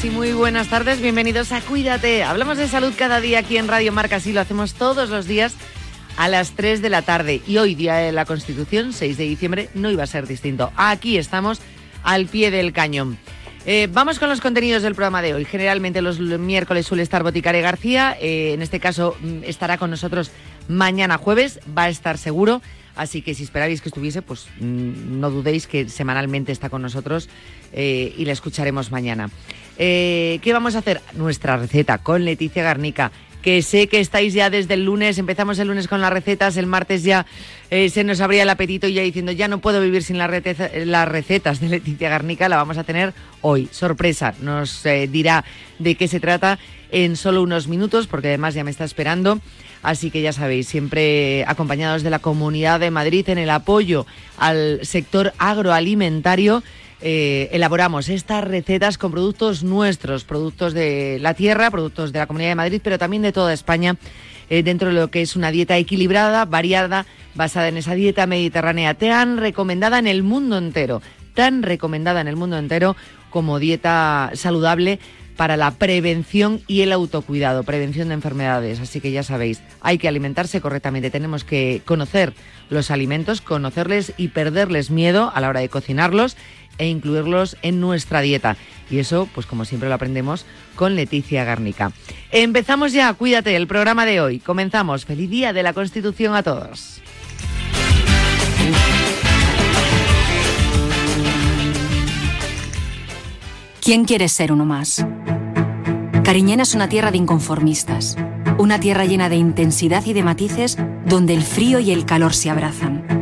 Y muy buenas tardes. Bienvenidos a Cuídate. Hablamos de salud cada día aquí en Radio Marca. Así lo hacemos todos los días a las 3 de la tarde. Y hoy, día de la Constitución, 6 de diciembre, no iba a ser distinto. Aquí estamos al pie del cañón. Eh, vamos con los contenidos del programa de hoy. Generalmente los miércoles suele estar Boticare García. Eh, en este caso mm, estará con nosotros mañana jueves. Va a estar seguro. Así que si esperáis que estuviese, pues mm, no dudéis que semanalmente está con nosotros eh, y la escucharemos mañana. Eh, ¿Qué vamos a hacer? Nuestra receta con Leticia Garnica que sé que estáis ya desde el lunes, empezamos el lunes con las recetas, el martes ya eh, se nos abría el apetito y ya diciendo, ya no puedo vivir sin las recetas de Leticia Garnica, la vamos a tener hoy. Sorpresa, nos dirá de qué se trata en solo unos minutos, porque además ya me está esperando. Así que ya sabéis, siempre acompañados de la Comunidad de Madrid en el apoyo al sector agroalimentario. Eh, elaboramos estas recetas con productos nuestros, productos de la tierra, productos de la Comunidad de Madrid, pero también de toda España, eh, dentro de lo que es una dieta equilibrada, variada, basada en esa dieta mediterránea tan recomendada en el mundo entero, tan recomendada en el mundo entero como dieta saludable para la prevención y el autocuidado, prevención de enfermedades. Así que ya sabéis, hay que alimentarse correctamente. Tenemos que conocer los alimentos, conocerles y perderles miedo a la hora de cocinarlos e incluirlos en nuestra dieta. Y eso, pues como siempre lo aprendemos con Leticia Garnica. Empezamos ya, cuídate, el programa de hoy. Comenzamos. Feliz día de la Constitución a todos. ¿Quién quiere ser uno más? Cariñena es una tierra de inconformistas, una tierra llena de intensidad y de matices donde el frío y el calor se abrazan.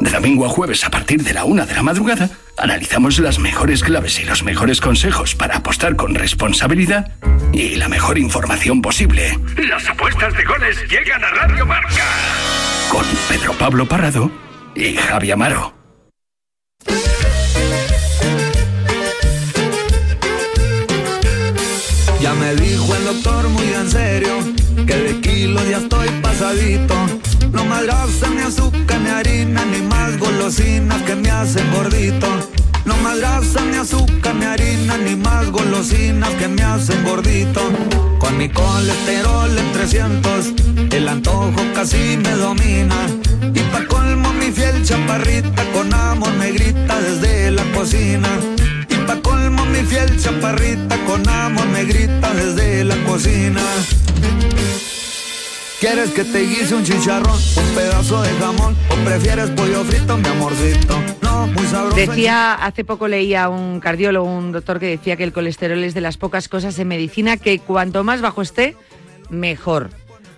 De domingo a jueves a partir de la una de la madrugada, analizamos las mejores claves y los mejores consejos para apostar con responsabilidad y la mejor información posible. Las apuestas de goles llegan a Radio Marca. Con Pedro Pablo Parrado y Javi Amaro. Ya me dijo el doctor muy en serio que de kilos ya estoy pasadito. No más grasa, ni azúcar, ni harina, ni más golosinas que me hacen gordito. No más grasa, ni azúcar, ni harina, ni más golosinas que me hacen gordito. Con mi colesterol en 300, el antojo casi me domina. Y pa' colmo mi fiel chaparrita con amor me grita desde la cocina colmo mi fiel chaparrita con amor me grita desde la cocina. ¿Quieres que te guise un chicharrón, un pedazo de jamón o prefieres pollo frito, mi amorcito? No, muy sabroso. Decía, hace poco leía un cardiólogo, un doctor que decía que el colesterol es de las pocas cosas en medicina que cuanto más bajo esté, mejor.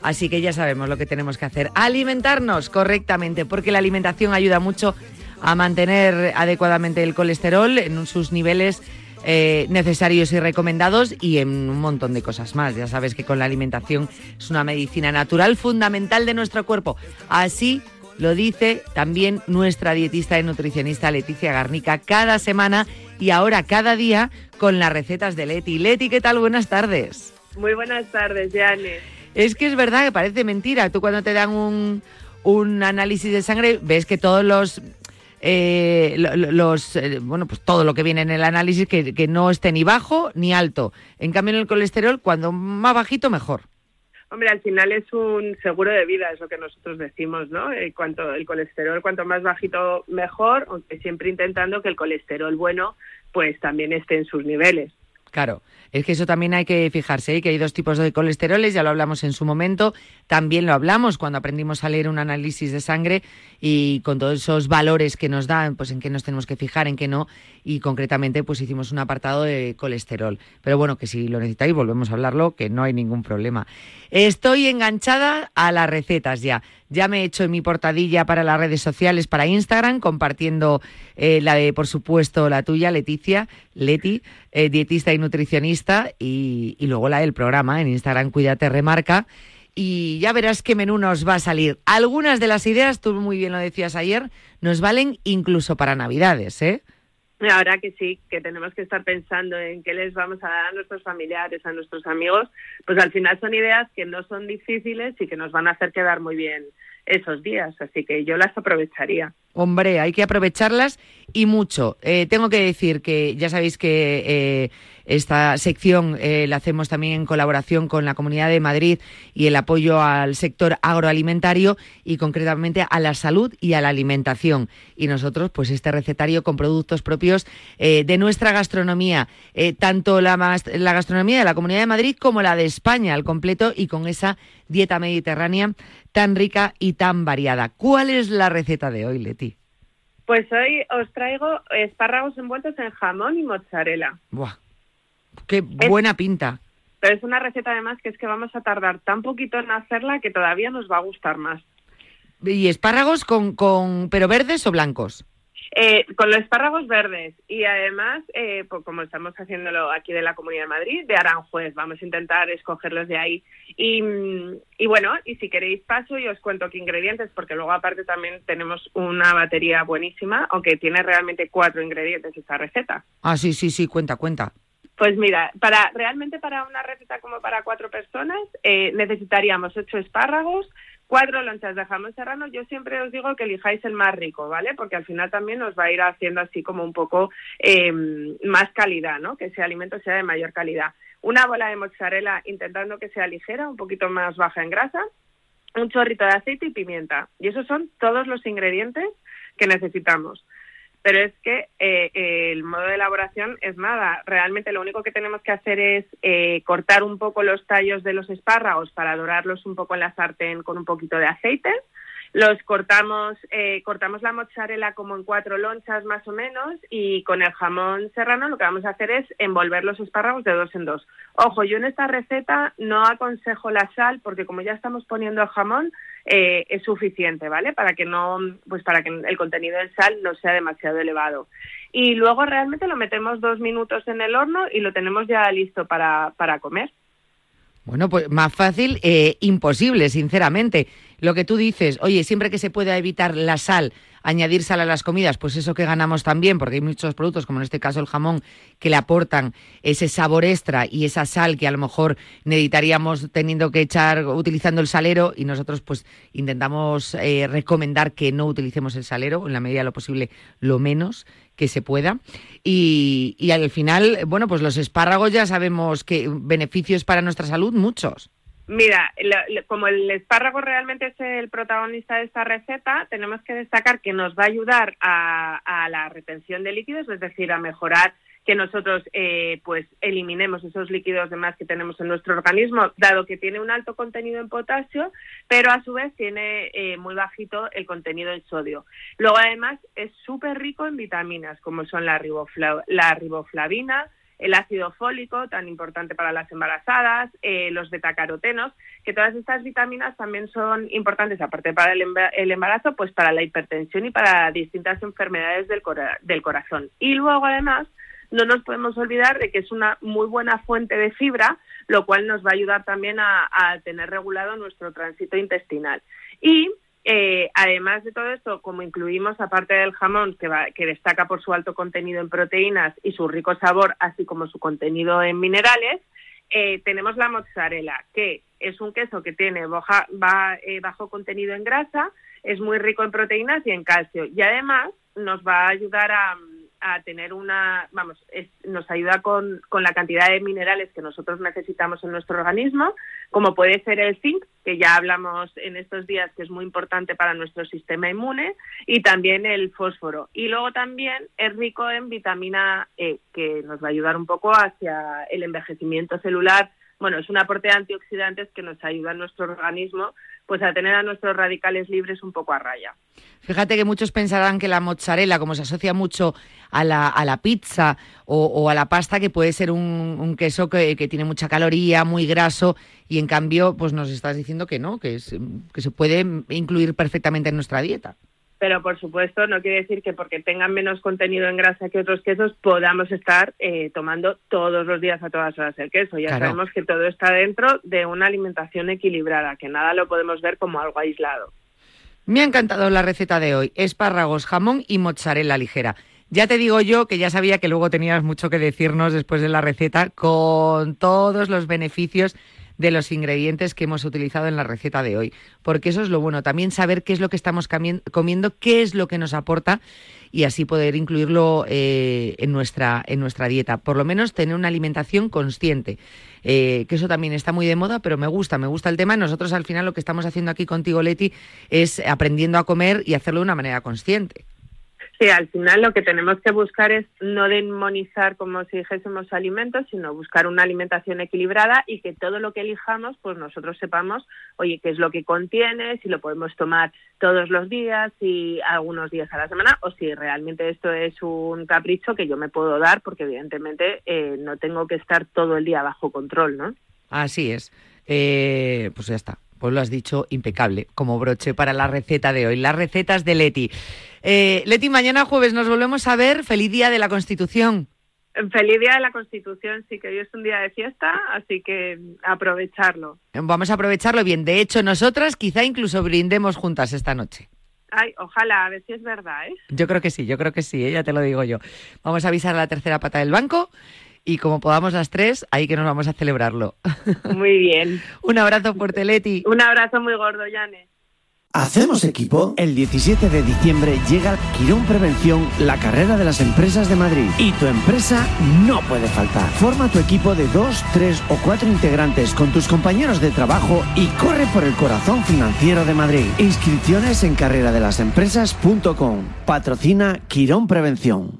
Así que ya sabemos lo que tenemos que hacer, alimentarnos correctamente, porque la alimentación ayuda mucho a mantener adecuadamente el colesterol en sus niveles eh, necesarios y recomendados y en un montón de cosas más. Ya sabes que con la alimentación es una medicina natural fundamental de nuestro cuerpo. Así lo dice también nuestra dietista y nutricionista Leticia Garnica cada semana y ahora cada día con las recetas de Leti. Leti, ¿qué tal? Buenas tardes. Muy buenas tardes, Janet. Es que es verdad que parece mentira. Tú cuando te dan un, un análisis de sangre ves que todos los eh, los, eh, bueno, pues todo lo que viene en el análisis que, no esté ni bajo ni alto. En cambio, en el colesterol, cuando más bajito, mejor. Hombre, al final es un seguro de vida, es lo que nosotros decimos, ¿no? Eh, cuanto el colesterol, cuanto más bajito, mejor, aunque siempre intentando que el colesterol bueno, pues también esté en sus niveles. Claro, es que eso también hay que fijarse, ¿eh? que hay dos tipos de colesteroles, ya lo hablamos en su momento, también lo hablamos cuando aprendimos a leer un análisis de sangre y con todos esos valores que nos dan, pues en qué nos tenemos que fijar, en qué no, y concretamente pues hicimos un apartado de colesterol. Pero bueno, que si lo necesitáis volvemos a hablarlo, que no hay ningún problema. Estoy enganchada a las recetas ya. Ya me he hecho en mi portadilla para las redes sociales, para Instagram, compartiendo eh, la de, por supuesto, la tuya, Leticia, Leti, eh, dietista y nutricionista, y, y luego la del programa en Instagram, Cuídate Remarca y ya verás qué menú nos va a salir. Algunas de las ideas, tú muy bien lo decías ayer, nos valen incluso para Navidades, ¿eh? Ahora que sí, que tenemos que estar pensando en qué les vamos a dar a nuestros familiares, a nuestros amigos, pues al final son ideas que no son difíciles y que nos van a hacer quedar muy bien esos días, así que yo las aprovecharía. Hombre, hay que aprovecharlas y mucho. Eh, tengo que decir que ya sabéis que eh, esta sección eh, la hacemos también en colaboración con la Comunidad de Madrid y el apoyo al sector agroalimentario y concretamente a la salud y a la alimentación. Y nosotros, pues este recetario con productos propios de nuestra gastronomía, tanto la, la gastronomía de la Comunidad de Madrid como la de España al completo y con esa dieta mediterránea tan rica y tan variada. ¿Cuál es la receta de hoy, Leti? Pues hoy os traigo espárragos envueltos en jamón y mozzarella. ¡Buah! ¡Qué buena pinta! Pero es una receta además que es que vamos a tardar tan poquito en hacerla que todavía nos va a gustar más. ¿Y espárragos con, con pero verdes o blancos? Eh, con los espárragos verdes y además, eh, pues como estamos haciéndolo aquí de la Comunidad de Madrid, de Aranjuez, vamos a intentar escogerlos de ahí. Y, y, bueno, y si queréis paso y os cuento qué ingredientes, porque luego aparte también tenemos una batería buenísima, aunque tiene realmente cuatro ingredientes esta receta. Ah, sí, sí, sí, cuenta, cuenta. Pues mira, para realmente para una receta como para cuatro personas eh, necesitaríamos ocho espárragos, Cuatro lonchas de jamón serrano, yo siempre os digo que elijáis el más rico, ¿vale? Porque al final también nos va a ir haciendo así como un poco eh, más calidad, ¿no? Que ese alimento sea de mayor calidad. Una bola de mozzarella intentando que sea ligera, un poquito más baja en grasa, un chorrito de aceite y pimienta. Y esos son todos los ingredientes que necesitamos pero es que eh, el modo de elaboración es nada. Realmente lo único que tenemos que hacer es eh, cortar un poco los tallos de los espárragos para dorarlos un poco en la sartén con un poquito de aceite los cortamos, eh, cortamos la mozzarella como en cuatro lonchas más o menos y con el jamón serrano lo que vamos a hacer es envolver los espárragos de dos en dos. Ojo, yo en esta receta no aconsejo la sal porque como ya estamos poniendo el jamón eh, es suficiente, ¿vale? Para que no, pues para que el contenido de sal no sea demasiado elevado. Y luego realmente lo metemos dos minutos en el horno y lo tenemos ya listo para, para comer. Bueno, pues más fácil, eh, imposible, sinceramente. Lo que tú dices, oye, siempre que se pueda evitar la sal, añadir sal a las comidas, pues eso que ganamos también, porque hay muchos productos, como en este caso el jamón, que le aportan ese sabor extra y esa sal que a lo mejor necesitaríamos teniendo que echar utilizando el salero y nosotros pues intentamos eh, recomendar que no utilicemos el salero, en la medida de lo posible lo menos que se pueda. Y, y al final, bueno, pues los espárragos ya sabemos que beneficios para nuestra salud, muchos. Mira, como el espárrago realmente es el protagonista de esta receta, tenemos que destacar que nos va a ayudar a, la retención de líquidos, es decir, a mejorar que nosotros eh, pues eliminemos esos líquidos de más que tenemos en nuestro organismo, dado que tiene un alto contenido en potasio, pero a su vez tiene eh, muy bajito el contenido en sodio. Luego además es súper rico en vitaminas, como son la, la riboflavina, el ácido fólico, tan importante para las embarazadas, eh, los betacarotenos, que todas estas vitaminas también son importantes, aparte para el embarazo, pues para la hipertensión y para distintas enfermedades del, corazón. Y luego, además, no nos podemos olvidar de que es una muy buena fuente de fibra, lo cual nos va a ayudar también a, a tener regulado nuestro tránsito intestinal. Y eh, además de todo esto, como incluimos, aparte del jamón, que, que destaca por su alto contenido en proteínas y su rico sabor, así como su contenido en minerales, eh, tenemos la mozzarella, que es un queso que tiene eh, bajo contenido en grasa, es muy rico en proteínas y en calcio, y además nos va a ayudar a, a tener una, vamos, nos ayuda con, con, la cantidad de minerales que nosotros necesitamos en nuestro organismo, como puede ser el zinc, que ya hablamos en estos días que es muy importante para nuestro sistema inmune, y también el fósforo. Y luego también es rico en vitamina E, que nos va a ayudar un poco hacia el envejecimiento celular bueno, es un aporte de antioxidantes que nos ayuda en nuestro organismo pues a tener a nuestros radicales libres un poco a raya. Fíjate que muchos pensarán que la mozzarella, como se asocia mucho a la, a la pizza o, a la pasta, que puede ser un, queso que, que, tiene mucha caloría, muy graso, y en cambio, pues nos estás diciendo que no, que, es, que se puede incluir perfectamente en nuestra dieta pero por supuesto no quiere decir que porque tengan menos contenido en grasa que otros quesos podamos estar eh, tomando todos los días a todas horas el queso. Ya sabemos que todo está dentro de una alimentación equilibrada, que nada lo podemos ver como algo aislado. Me ha encantado la receta de hoy, espárragos, jamón y mozzarella ligera. Ya te digo yo que ya sabía que luego tenías mucho que decirnos después de la receta con todos los beneficios de los ingredientes que hemos utilizado en la receta de hoy. Porque eso es lo bueno, también saber qué es lo que estamos comiendo, qué es lo que nos aporta y así poder incluirlo eh, en, nuestra, en nuestra dieta. Por lo menos tener una alimentación consciente. Eh, que eso también está muy de moda, pero me gusta, me gusta el tema. Nosotros al final lo que estamos haciendo aquí contigo, Leti, es aprendiendo a comer y hacerlo de una manera consciente. Sí, al final lo que tenemos que buscar es no demonizar como si dijésemos alimentos, sino buscar una alimentación equilibrada y que todo lo que elijamos, pues nosotros sepamos, oye, qué es lo que contiene, si lo podemos tomar todos los días, y algunos días a la semana, o si realmente esto es un capricho que yo me puedo dar, porque evidentemente eh, no tengo que estar todo el día bajo control, ¿no? Así es. Eh, pues ya está. Pues lo has dicho impecable, como broche para la receta de hoy. Las recetas de Leti. Eh, Leti, mañana jueves nos volvemos a ver. Feliz Día de la Constitución. Feliz Día de la Constitución, sí que hoy es un día de fiesta, así que aprovecharlo. Vamos a aprovecharlo bien. De hecho, nosotras quizá incluso brindemos juntas esta noche. Ay, ojalá, a ver si es verdad, ¿eh? Yo creo que sí, yo creo que sí, ¿eh? ya te lo digo yo. Vamos a avisar a la tercera pata del banco y como podamos las tres, ahí que nos vamos a celebrarlo. Muy bien. Un abrazo fuerte, Leti. Un abrazo muy gordo, Yane. ¿Hacemos equipo? El 17 de diciembre llega Quirón Prevención, la carrera de las empresas de Madrid. Y tu empresa no puede faltar. Forma tu equipo de dos, tres o cuatro integrantes con tus compañeros de trabajo y corre por el corazón financiero de Madrid. Inscripciones en carreradelasempresas.com. Patrocina Quirón Prevención.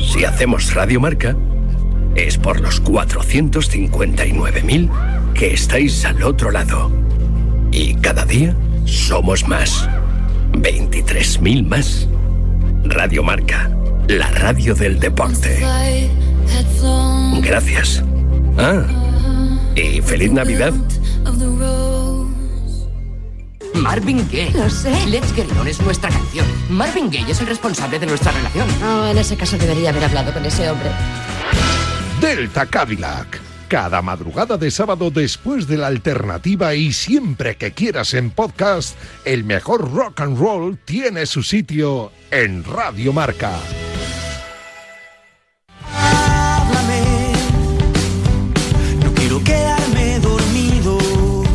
Si hacemos Radio Marca, es por los 459.000 que estáis al otro lado. Y cada día somos más. 23.000 más. Radio Marca, la radio del deporte. Gracias. Ah, y feliz Navidad. Marvin Gaye. Lo sé. Let's Get On es nuestra canción. Marvin Gaye es el responsable de nuestra relación. Oh, en ese caso debería haber hablado con ese hombre. Delta Cadillac. Cada madrugada de sábado después de la alternativa y siempre que quieras en podcast, el mejor rock and roll tiene su sitio en Radio Marca.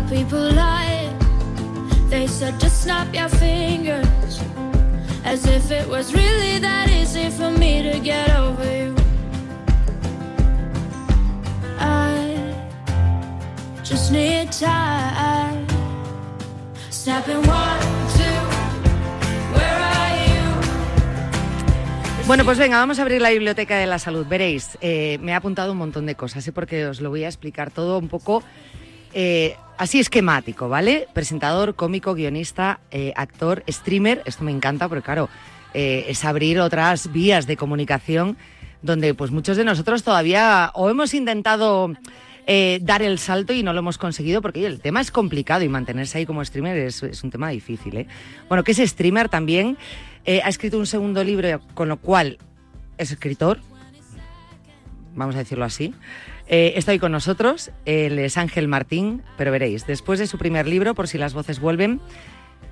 Out people lie. They said just snap your fingers. As if it was really that easy for me to get over you. I just need time. Snapping one? Bueno, pues venga, vamos a abrir la biblioteca de la salud. Veréis, eh, me he apuntado un montón de cosas, ¿eh? porque os lo voy a explicar todo un poco eh, así esquemático, ¿vale? Presentador, cómico, guionista, eh, actor, streamer. Esto me encanta porque, claro, eh, es abrir otras vías de comunicación donde pues muchos de nosotros todavía o hemos intentado eh, dar el salto y no lo hemos conseguido porque el tema es complicado y mantenerse ahí como streamer es, un tema difícil. ¿eh? Bueno, que es streamer también. Ha escrito un segundo libro, con lo cual es escritor, vamos a decirlo así. Eh, está hoy con nosotros, él es Ángel Martín, pero veréis, después de su primer libro, por si las voces vuelven,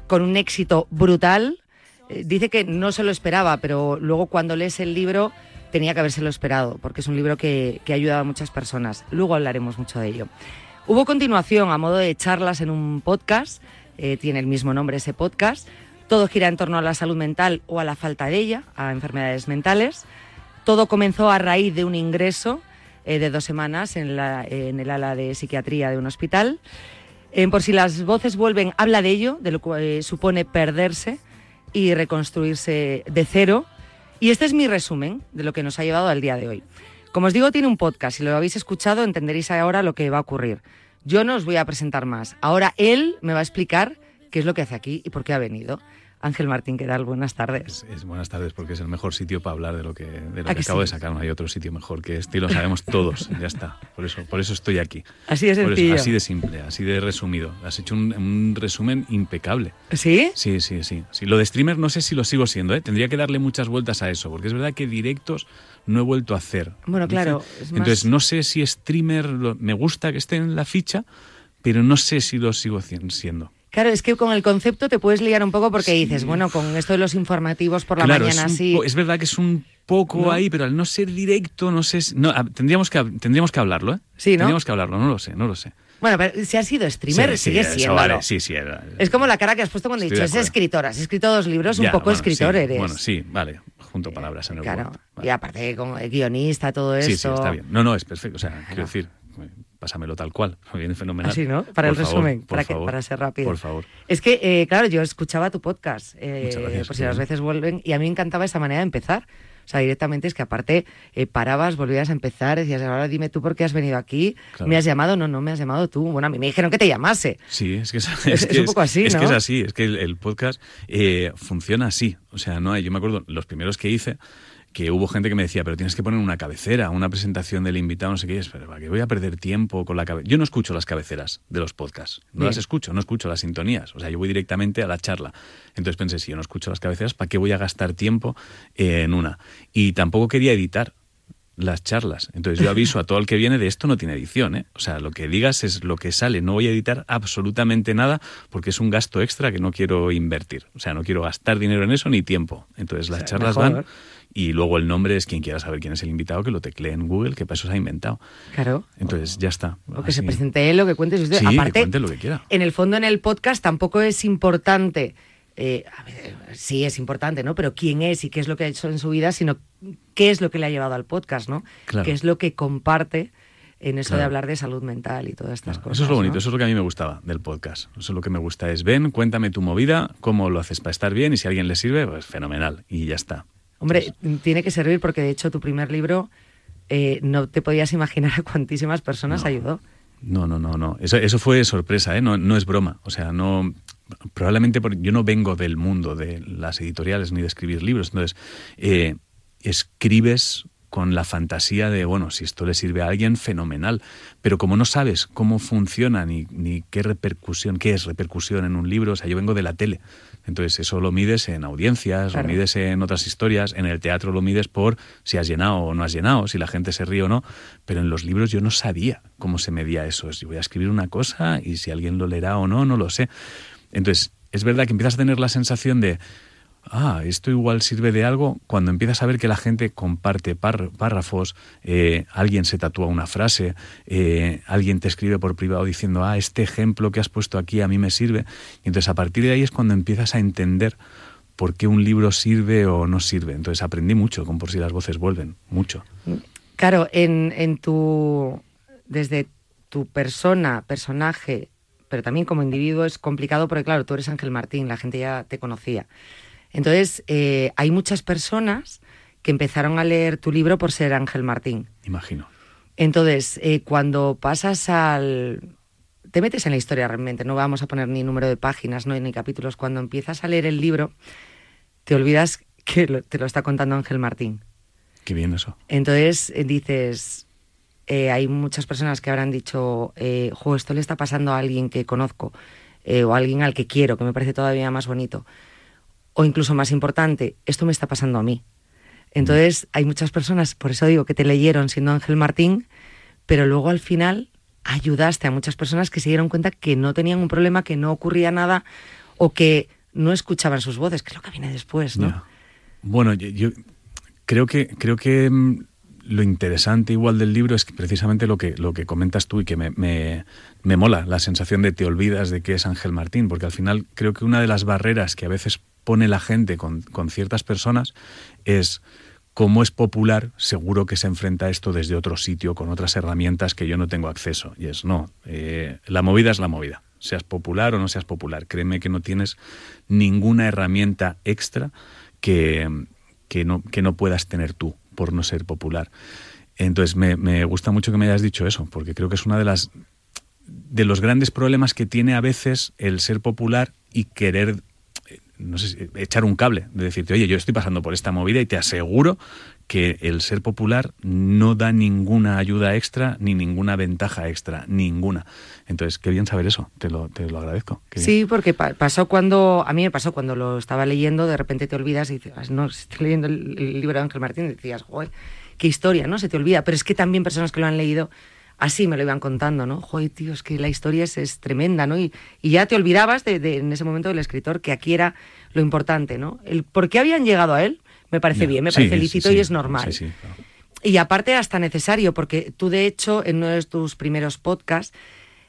con un éxito brutal, eh, dice que no se lo esperaba, pero luego cuando lees el libro tenía que habérselo esperado, porque es un libro que, que ha ayudado a muchas personas. Luego hablaremos mucho de ello. Hubo continuación a modo de charlas en un podcast, eh, tiene el mismo nombre ese podcast. Todo gira en torno a la salud mental o a la falta de ella, a enfermedades mentales. Todo comenzó a raíz de un ingreso eh, de dos semanas en, la- en el ala de psiquiatría de un hospital. Eh, por si las voces vuelven, habla de ello, de lo que eh, supone perderse y reconstruirse de cero. Y este es mi resumen de lo que nos ha llevado al día de hoy. Como os digo, tiene un podcast. Si lo habéis escuchado, entenderéis ahora lo que va a ocurrir. Yo no os voy a presentar más. Ahora él me va a explicar qué es lo que hace aquí y por qué ha venido. Ángel Martín, ¿qué tal? Buenas tardes. Es buenas tardes porque es el mejor sitio para hablar de lo que, de lo ¿A que que acabo sí? de sacar. No hay otro sitio mejor que este y lo sabemos todos. ya está. Por eso, por eso estoy aquí. Así de Por eso, sencillo. así de simple, así de resumido. Has hecho un, un resumen impecable. ¿Sí? Sí, sí, sí, sí. Lo de streamer no sé si lo sigo siendo. ¿eh? Tendría que darle muchas vueltas a eso porque es verdad que directos no he vuelto a hacer. Bueno, claro, más- Entonces no sé si streamer lo- me gusta que esté en la ficha, pero no sé si lo sigo siendo. Claro, es que con el concepto te puedes liar un poco porque dices, bueno, con esto de los informativos por la Claro, mañana es, sí. es verdad que es un poco ¿No? ahí, pero al no ser directo, no sé. si- No, tendríamos, que, tendríamos que hablarlo, ¿eh? Sí, ¿no? Tendríamos que hablarlo, no lo sé, no lo sé. Bueno, pero si has sido streamer, Sí, sí, sigues eso siendo. vale, sí, sí. era- Es como la cara que has puesto cuando he dicho, es escritora, has escrito dos libros, un poco bueno, escritor sí, eres. Bueno, sí, vale, junto palabras en el Claro, Word. y aparte como guionista, todo eso. Sí, sí, está bien. No, no, es perfecto. O sea, quiero decir, pásamelo tal cual. Me viene fenomenal. Así, ¿no? Para Por el favor, resumen, para, que- favor, para ser rápido. Por favor. Es que, eh, claro, yo escuchaba tu podcast, eh, Muchas gracias, por si las veces vuelven, y a mí me encantaba esa manera de empezar. O sea, directamente es que aparte eh, parabas, volvías a empezar, decías, ahora dime tú por qué has venido aquí, Claro. me has llamado, no, no me has llamado tú. Bueno, a mí me dijeron que te llamase. Sí, es que es, Es- que es un poco así, es ¿no? que es así, es que el, el podcast eh, funciona así. O sea, no hay, yo me acuerdo, los primeros que hice, que hubo gente que me decía, pero tienes que poner una cabecera, una presentación del invitado, no sé qué, es, pero ¿para qué voy a perder tiempo con la cabecera? Yo no escucho las cabeceras de los podcasts, no Bien. las escucho, no escucho las sintonías, o sea, yo voy directamente a la charla. Entonces pensé, si yo no escucho las cabeceras, ¿para qué voy a gastar tiempo eh, en una? Y tampoco quería editar las charlas. Entonces yo aviso a todo el que viene de esto no tiene edición, ¿eh? O sea, lo que digas es lo que sale. No voy a editar absolutamente nada porque es un gasto extra que no quiero invertir. O sea, no quiero gastar dinero en eso ni tiempo. Entonces las sea, charlas mejor. van y luego el nombre es quien quiera saber quién es el invitado que lo teclee en Google, que para eso se ha inventado. Claro. Entonces ya está. O que se presente él, o que cuentes usted. Sí, que Aparte, cuente lo que quiera. en el fondo en el podcast tampoco es importante, eh, a ver, sí es importante, ¿no? Pero quién es y qué es lo que ha hecho en su vida, sino qué es lo que le ha llevado al podcast, ¿no? Claro. Qué es lo que comparte en eso de hablar de salud mental y todas estas cosas. Eso es lo bonito, ¿no? eso es lo que a mí me gustaba del podcast. Eso es lo que me gusta, es ven, cuéntame tu movida, cómo lo haces para estar bien y si a alguien le sirve, pues fenomenal. Y ya está. Hombre, tiene que servir porque de hecho tu primer libro eh, no te podías imaginar a cuantísimas personas ayudó. No, no, no, no. Eso, eso fue sorpresa, ¿eh? No, no es broma. O sea, no. Probablemente porque yo no vengo del mundo de las editoriales ni de escribir libros. Entonces, eh, escribes con la fantasía de, bueno, si esto le sirve a alguien, fenomenal. Pero como no sabes cómo funciona ni, ni qué repercusión, qué es repercusión en un libro, o sea, yo vengo de la tele. Entonces, eso lo mides en audiencias, Claro. lo mides en otras historias, en el teatro lo mides por si has llenado o no has llenado, si la gente se ríe o no. Pero en los libros yo no sabía cómo se medía eso. Es, yo voy a escribir una cosa y si alguien lo leerá o no, no lo sé. Entonces, es verdad que empiezas a tener la sensación de, ah, esto igual sirve de algo, cuando empiezas a ver que la gente comparte párrafos, eh, alguien se tatúa una frase, eh, alguien te escribe por privado diciendo, ah, este ejemplo que has puesto aquí a mí me sirve. Y entonces a partir de ahí es cuando empiezas a entender por qué un libro sirve o no sirve. Entonces aprendí mucho con Por si las voces vuelven, mucho. Claro, en, en tu, desde tu persona, personaje, pero también como individuo es complicado porque, claro, tú eres Ángel Martín, la gente ya te conocía. Entonces, eh, hay muchas personas que empezaron a leer tu libro por ser Ángel Martín. Imagino. Entonces, eh, cuando pasas al... Te metes en la historia realmente, no vamos a poner ni número de páginas, no ni capítulos. Cuando empiezas a leer el libro, te olvidas que te lo está contando Ángel Martín. Qué bien eso. Entonces eh, dices, hay muchas personas que habrán dicho, eh, esto le está pasando a alguien que conozco o a alguien al que quiero, que me parece todavía más bonito o incluso más importante, esto me está pasando a mí. Entonces, hay muchas personas, por eso digo que te leyeron siendo Ángel Martín, pero luego al final ayudaste a muchas personas que se dieron cuenta que no tenían un problema, que no ocurría nada o que no escuchaban sus voces, que es lo que viene después, ¿no? Bueno, yo, creo que creo que mm, lo interesante igual del libro es que precisamente lo que, lo que comentas tú y que me, me, me, mola, la sensación de te olvidas de que es Ángel Martín, porque al final creo que una de las barreras que a veces pone la gente con, ciertas personas es como es popular, seguro que se enfrenta a esto desde otro sitio, con otras herramientas que yo no tengo acceso. Y es, no, eh, la movida es la movida. Seas popular o no seas popular. Créeme que no tienes ninguna herramienta extra que, que, no, que no puedas tener tú por no ser popular. Entonces, me, me gusta mucho que me hayas dicho eso, porque creo que es una de las de los grandes problemas que tiene a veces el ser popular y querer no sé, echar un cable, de decirte, oye, yo estoy pasando por esta movida y te aseguro que el ser popular no da ninguna ayuda extra ni ninguna ventaja extra, ninguna. Entonces, qué bien saber eso, te lo, te lo agradezco. sí, porque pasó cuando, a mí me pasó cuando lo estaba leyendo, de repente te olvidas y dices, no, estoy leyendo el, libro de Ángel Martín y decías, joder, qué historia, ¿no? Se te olvida, pero es que también personas que lo han leído así me lo iban contando, ¿no? Joder, tío, es que la historia es, tremenda, ¿no? Y, ya te olvidabas de, en ese momento del escritor que aquí era lo importante, ¿no? El por qué habían llegado a él me parece bien, me parece lícito y es normal. Y aparte hasta necesario, porque tú de hecho en uno de tus primeros podcasts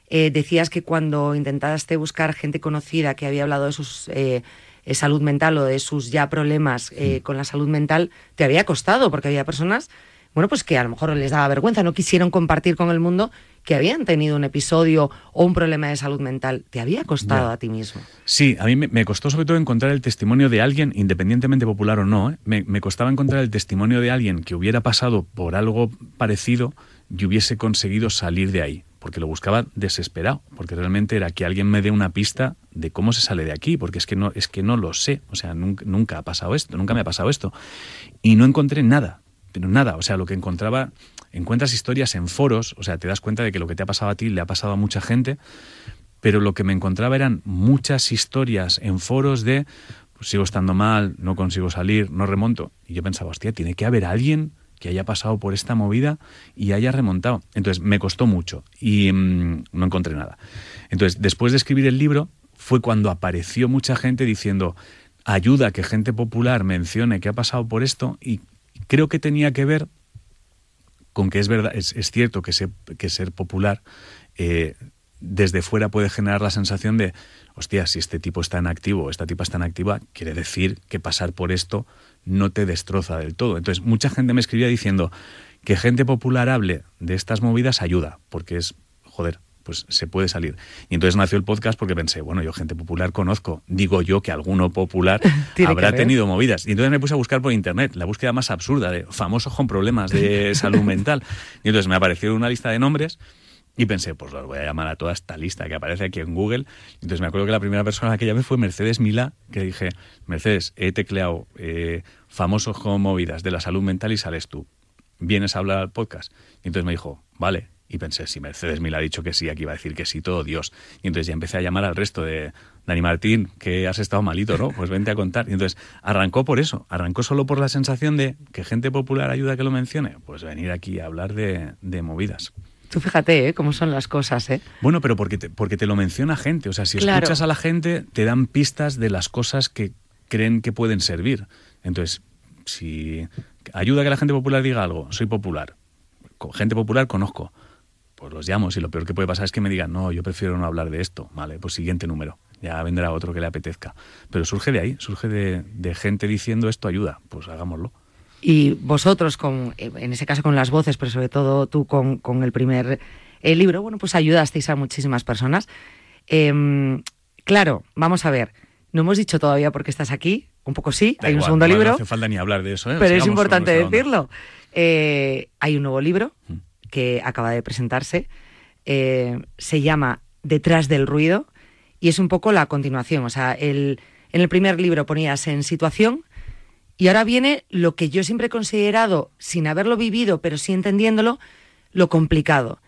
eh, decías que cuando intentaste buscar gente conocida que había hablado de sus eh, eh, salud mental o de sus ya problemas con la salud mental, te había costado, porque había personas bueno, pues que a lo mejor les daba vergüenza, no quisieron compartir con el mundo que habían tenido un episodio o un problema de salud mental. ¿Te había costado a ti mismo? Sí, a mí me, costó sobre todo encontrar el testimonio de alguien, independientemente popular o no, ¿eh? me, me costaba encontrar el testimonio de alguien que hubiera pasado por algo parecido y hubiese conseguido salir de ahí porque lo buscaba desesperado, porque realmente era que alguien me dé una pista de cómo se sale de aquí, porque es que no, es que no lo sé, o sea, nunca, nunca ha pasado esto, nunca me ha pasado esto. Y no encontré nada, pero nada, o sea, lo que encontraba, encuentras historias en foros, o sea, te das cuenta de que lo que te ha pasado a ti le ha pasado a mucha gente, pero lo que me encontraba eran muchas historias en foros de pues, sigo estando mal, no consigo salir, no remonto. Y yo pensaba, hostia, tiene que haber alguien que haya pasado por esta movida y haya remontado. Entonces me costó mucho y mm, no encontré nada. Entonces, después de escribir el libro, fue cuando apareció mucha gente diciendo, ayuda que gente popular mencione que ha pasado por esto y creo que tenía que ver con que es verdad, es, cierto que, que, ser popular eh, desde fuera puede generar la sensación de, hostia, si este tipo está en activo, esta tipa está en activa, quiere decir que pasar por esto no te destroza del todo. Entonces, mucha gente me escribía diciendo que gente popular hable de estas movidas ayuda, porque es, joder, pues se puede salir. Y entonces nació el podcast porque pensé, bueno, yo gente popular conozco, digo yo que alguno popular habrá tenido movidas. Y entonces me puse a buscar por internet la búsqueda más absurda de famosos con problemas de salud mental. Y entonces me apareció una lista de nombres y pensé, pues los voy a llamar a toda esta lista que aparece aquí en Google. Entonces me acuerdo que la primera persona a la que llamé fue Mercedes Mila, que dije, Mercedes, he tecleado eh, famosos con movidas de la salud mental y sales tú. ¿Vienes a hablar al podcast? Y entonces me dijo, vale. Y pensé, si Mercedes me ha dicho que sí, aquí iba a decir que sí, todo Dios. Y entonces ya empecé a llamar al resto de Dani Martín, que has estado malito, ¿no? Pues vente a contar. Y entonces arrancó por eso, arrancó solo por la sensación de que gente popular ayuda a que lo mencione. Pues venir aquí a hablar de, movidas. Tú fíjate, ¿eh? Cómo son las cosas, ¿eh? Bueno, pero porque te, porque te lo menciona gente. O sea, si escuchas a la gente, te dan pistas de las cosas que creen que pueden servir. Entonces, si ayuda a que la gente popular diga algo, soy popular, gente popular conozco, pues los llamo. Si lo peor que puede pasar es que me digan, no, yo prefiero no hablar de esto. Vale, pues siguiente número. Ya vendrá otro que le apetezca. Pero surge de ahí, surge de, de gente diciendo esto ayuda. Pues hagámoslo. Y vosotros, con, en ese caso con las voces, pero sobre todo tú con, con el primer eh, libro, bueno, pues ayudasteis a muchísimas personas. Em, claro, vamos a ver, no hemos dicho todavía por qué estás aquí, un poco sí, Da hay un segundo libro. No hace falta ni hablar de eso, ¿eh? Pero es Sigamos importante decirlo. Eh, hay un nuevo libro Mm. Que acaba de presentarse. eh, se llama Detrás del ruido y es un poco la continuación. O sea, el, en el primer libro ponías en situación y ahora viene lo que yo siempre he considerado, sin haberlo vivido, pero sí entendiéndolo, lo complicado,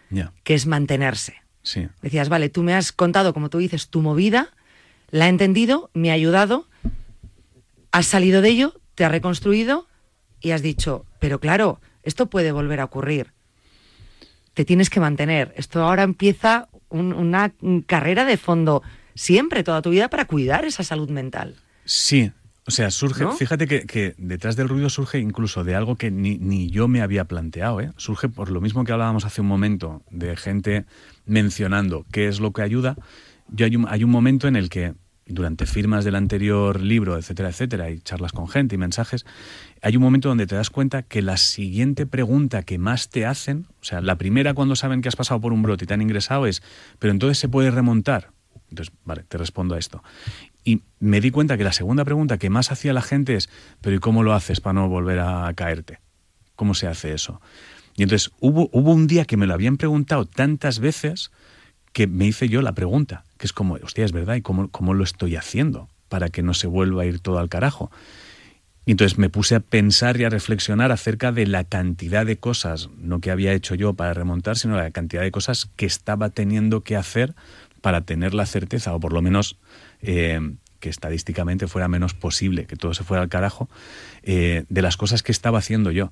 que es mantenerse. sí. Decías, vale, tú me has contado, como tú dices, tu movida, la he entendido, me ha ayudado, has salido de ello, te has reconstruido y has dicho, pero claro, esto puede volver a ocurrir. Te tienes que mantener. Esto ahora empieza un- una carrera de fondo siempre, toda tu vida, para cuidar esa salud mental. Sí, o sea, surge, ¿No? fíjate que, que detrás del ruido surge incluso de algo que ni, ni yo me había planteado, ¿eh? Surge por lo mismo que hablábamos hace un momento, de gente mencionando qué es lo que ayuda. Yo hay un, hay un momento en el que, durante firmas del anterior libro, etcétera, etcétera, y charlas con gente y mensajes, hay un momento donde te das cuenta que la siguiente pregunta que más te hacen, o sea, la primera cuando saben que has pasado por un brote y te han ingresado es, pero entonces se puede remontar. Entonces, vale, te respondo a esto. Y me di cuenta que la segunda pregunta que más hacía la gente es, pero ¿y cómo lo haces para no volver a caerte? ¿Cómo se hace eso? Y entonces hubo, hubo un día que me lo habían preguntado tantas veces que me hice yo la pregunta, que es como, hostia, es verdad, ¿y cómo, cómo lo estoy haciendo para que no se vuelva a ir todo al carajo? Y entonces me puse a pensar y a reflexionar acerca de la cantidad de cosas, no que había hecho yo para remontar, sino la cantidad de cosas que estaba teniendo que hacer para tener la certeza, o por lo menos eh, que estadísticamente fuera menos posible, que todo se fuera al carajo, eh, de las cosas que estaba haciendo yo.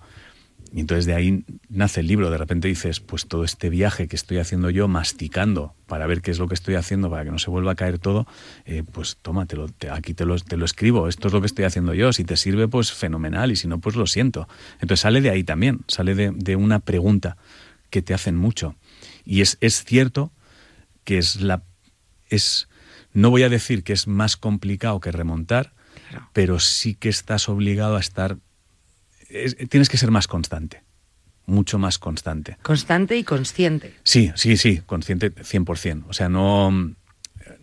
Y entonces de ahí nace el libro. De repente dices, pues todo este viaje que estoy haciendo yo, masticando para ver qué es lo que estoy haciendo, para que no se vuelva a caer todo, eh, pues tómatelo, te, aquí te lo, te lo escribo, esto es lo que estoy haciendo yo. Si te sirve, pues fenomenal, y si no, pues lo siento. Entonces sale de ahí también, sale de, de una pregunta que te hacen mucho. Y es, es cierto que es la. es. No voy a decir que es más complicado que remontar, pero sí que estás obligado a estar es- tienes que ser más constante, mucho más constante. Constante y consciente. Sí, sí, sí, consciente 100%. O sea, no...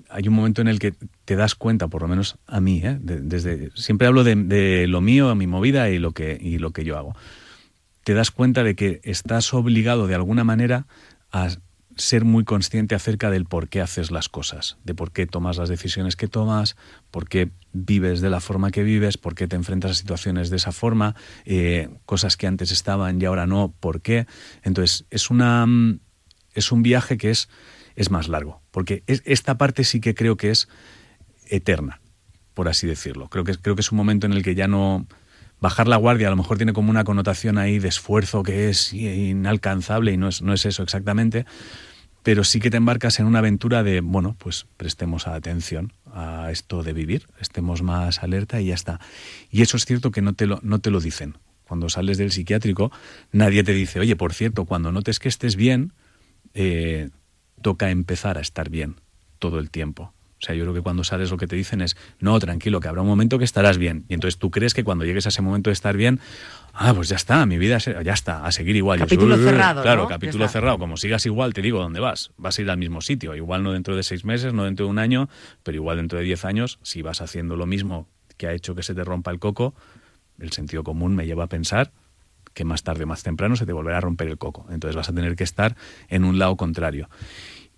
Hay un momento en el que te das cuenta, por lo menos a mí, ¿eh? De- desde siempre hablo de, de lo mío, mi movida y lo, que, y lo que yo hago. Te das cuenta de que estás obligado de alguna manera a ser muy consciente acerca del por qué haces las cosas, de por qué tomas las decisiones que tomas, por qué vives de la forma que vives, por qué te enfrentas a situaciones de esa forma, eh, cosas que antes estaban y ahora no, por qué. Entonces, es una mm, es un viaje que es, es más largo, porque es- esta parte sí que creo que es eterna, por así decirlo. Creo que, creo que es un momento en el que ya no... Bajar la guardia a lo mejor tiene como una connotación ahí de esfuerzo que es inalcanzable y no es, no es eso exactamente, pero sí que te embarcas en una aventura de, bueno, pues prestemos atención a esto de vivir, estemos más alerta y ya está. Y eso es cierto que no te lo, no te lo dicen. Cuando sales del psiquiátrico, nadie te dice, oye, por cierto, cuando notes que estés bien, eh, toca empezar a estar bien todo el tiempo. O sea, yo creo que cuando sales lo que te dicen es, no, tranquilo, que habrá un momento que estarás bien. Y entonces tú crees que cuando llegues a ese momento de estar bien, ah, pues ya está, mi vida ya está, a seguir igual. Capítulo cerrado, Claro, capítulo cerrado. Como sigas igual, te digo dónde vas. Vas a ir al mismo sitio. Igual no dentro de seis meses, no dentro de un año, pero igual dentro de diez años, si vas haciendo lo mismo que ha hecho que se te rompa el coco, el sentido común me lleva a pensar que más tarde o más temprano se te volverá a romper el coco. Entonces vas a tener que estar en un lado contrario.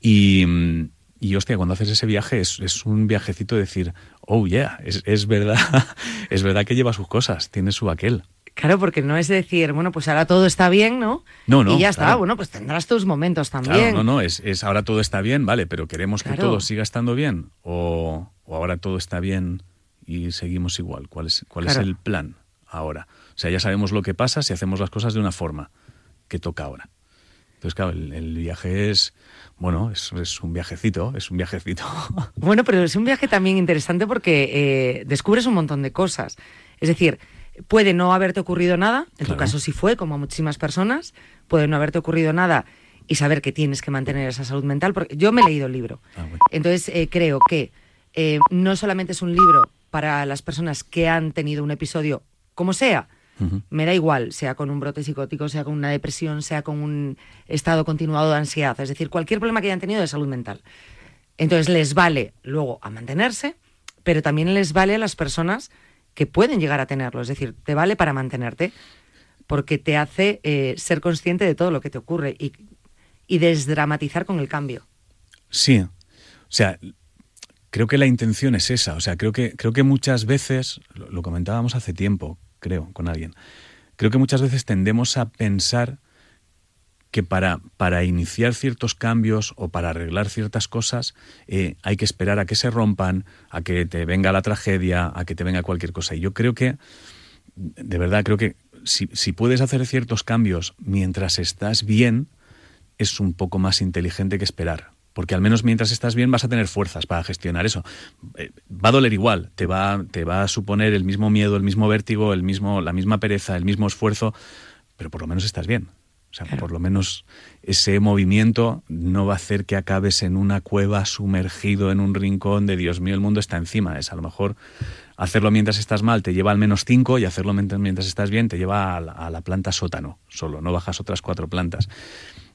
Y, mm, y hostia, cuando haces ese viaje es, es un viajecito de decir, oh yeah, es, es verdad, es verdad que lleva sus cosas, tiene su aquel. Claro, porque no es decir, bueno, pues ahora todo está bien, ¿no? No, no, Y ya está, bueno, pues tendrás tus momentos también. Claro, no, no, es, es ahora todo está bien, vale, pero queremos que todo siga estando bien o, o ahora todo está bien y seguimos igual. ¿Cuál es, cuál es el plan ahora? O sea, ya sabemos lo que pasa si hacemos las cosas de una forma que toca ahora. Entonces, claro, el, viaje es, bueno, es, un viajecito, es un viajecito. Bueno, pero es un viaje también interesante porque eh, descubres un montón de cosas. Es decir, puede no haberte ocurrido nada, en tu caso sí fue, como a muchísimas personas, puede no haberte ocurrido nada y saber que tienes que mantener esa salud mental, porque yo me he leído el libro. Ah, Entonces, eh, creo que eh, no solamente es un libro para las personas que han tenido un episodio, como sea, me da igual, sea con un brote psicótico, sea con una depresión, sea con un estado continuado de ansiedad, es decir, cualquier problema que hayan tenido de salud mental. Entonces les vale luego a mantenerse, pero también les vale a las personas que pueden llegar a tenerlo, es decir, te vale para mantenerte porque te hace eh, ser consciente de todo lo que te ocurre y, y desdramatizar con el cambio. Sí, o sea, creo que la intención es esa. O sea, creo que, creo que muchas veces, lo, comentábamos hace tiempo, creo, con alguien, creo que muchas veces tendemos a pensar que para, para iniciar ciertos cambios o para arreglar ciertas cosas eh, hay que esperar a que se rompan, a que te venga la tragedia, a que te venga cualquier cosa. Y yo creo que, de verdad, creo que si, si puedes hacer ciertos cambios mientras estás bien, es un poco más inteligente que esperar porque al menos mientras estás bien vas a tener fuerzas para gestionar eso. Eh, va a doler igual, te va, te va a suponer el mismo miedo, el mismo vértigo, el mismo, la misma pereza, el mismo esfuerzo, pero por lo menos estás bien. O sea, por lo menos ese movimiento no va a hacer que acabes en una cueva sumergido en un rincón de Dios mío, el mundo está encima. Es a lo mejor hacerlo mientras estás mal te lleva al menos cinco y hacerlo mientras, estás bien te lleva a la, a la planta sótano, solo, no bajas otras cuatro plantas.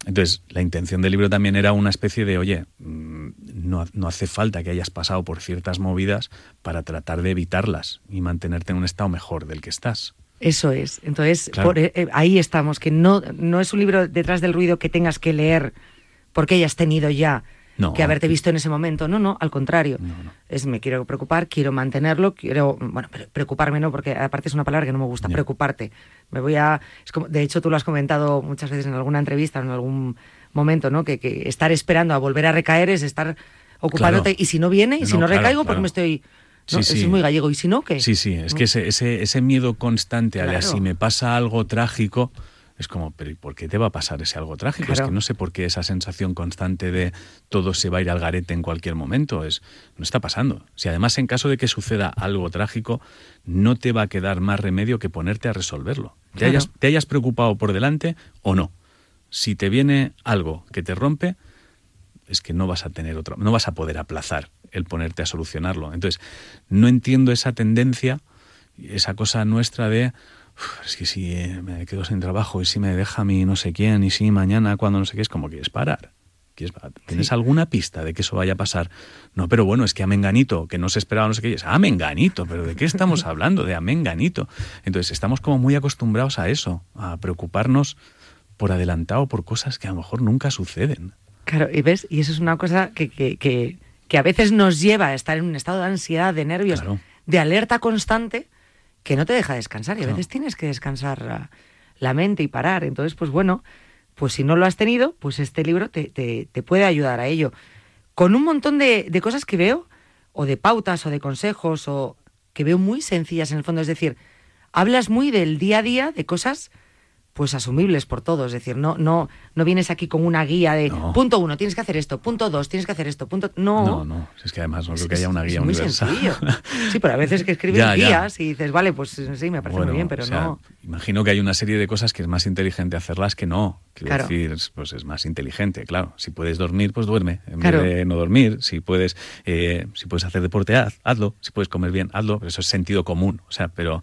Entonces, la intención del libro también era una especie de, oye, mm, no, no, hace falta que hayas pasado por ciertas movidas para tratar de evitarlas y mantenerte en un estado mejor del que estás. Eso es. Entonces, eh, eh, ahí estamos, que no, no es un libro detrás del ruido que tengas que leer porque hayas tenido ya que haberte visto en ese momento. No, no, al contrario. Es me quiero preocupar, quiero mantenerlo, quiero, bueno, preocuparme no, porque aparte es una palabra que no me gusta, preocuparte. Me voy a, es como, de hecho tú lo has comentado muchas veces en alguna entrevista, en algún momento, ¿no? Que, estar esperando a volver a recaer es estar ocupándote y si no viene y si no, recaigo porque me estoy Sí, Es muy gallego. ¿Y si no, qué? Sí, sí. Es que ese, ese, ese miedo constante a si me pasa algo trágico, es como, pero ¿y por qué te va a pasar ese algo trágico? Es que no sé por qué esa sensación constante de todo se va a ir al garete en cualquier momento. Es, no está pasando. Si además en caso de que suceda algo trágico, no te va a quedar más remedio que ponerte a resolverlo. Te, hayas, te hayas preocupado por delante o no. Si te viene algo que te rompe, es que no vas a tener otro, no vas a poder aplazar el ponerte a solucionarlo. Entonces, no entiendo esa tendencia, esa cosa nuestra de es que si eh, me quedo sin trabajo y si me deja mi no sé quién y si mañana cuando no sé qué es como quieres parar. ¿Tienes alguna pista de que eso vaya a pasar? No, pero bueno, es que a Menganito, que no se esperaba no sé qué, es a Menganito, pero ¿de qué estamos hablando? De a Menganito. Entonces estamos como muy acostumbrados a eso, a preocuparnos por adelantado por cosas que a lo mejor nunca suceden. Claro, y ves, y eso es una cosa que, que, que, a veces nos lleva a estar en un estado de ansiedad, de nervios, de alerta constante, que no te deja descansar y a veces tienes que descansar la, mente y parar. Entonces, pues bueno, pues si no lo has tenido, pues este libro te, te, puede ayudar a ello. Con un montón de, de, cosas que veo, o de pautas, o de consejos, o que veo muy sencillas en el fondo. Es decir, hablas muy del día a día, de cosas pues asumibles por todos. Es decir, no, no, no vienes aquí con una guía de punto uno, tienes que hacer esto, punto dos, tienes que hacer esto, punto. No, no, no. Es que además no creo que haya una guía es muy sencillo. Sí, pero a veces que escribes guías y dices, vale, pues sí, me parece muy bien, pero no. Imagino que hay una serie de cosas que es más inteligente hacerlas que no. Quiero decir, pues es más inteligente, claro. Si puedes dormir, pues duerme, en vez de no dormir. Si puedes, eh, si puedes hacer deporte, hazlo. Si puedes comer bien, hazlo. Eso es sentido común. O sea, pero,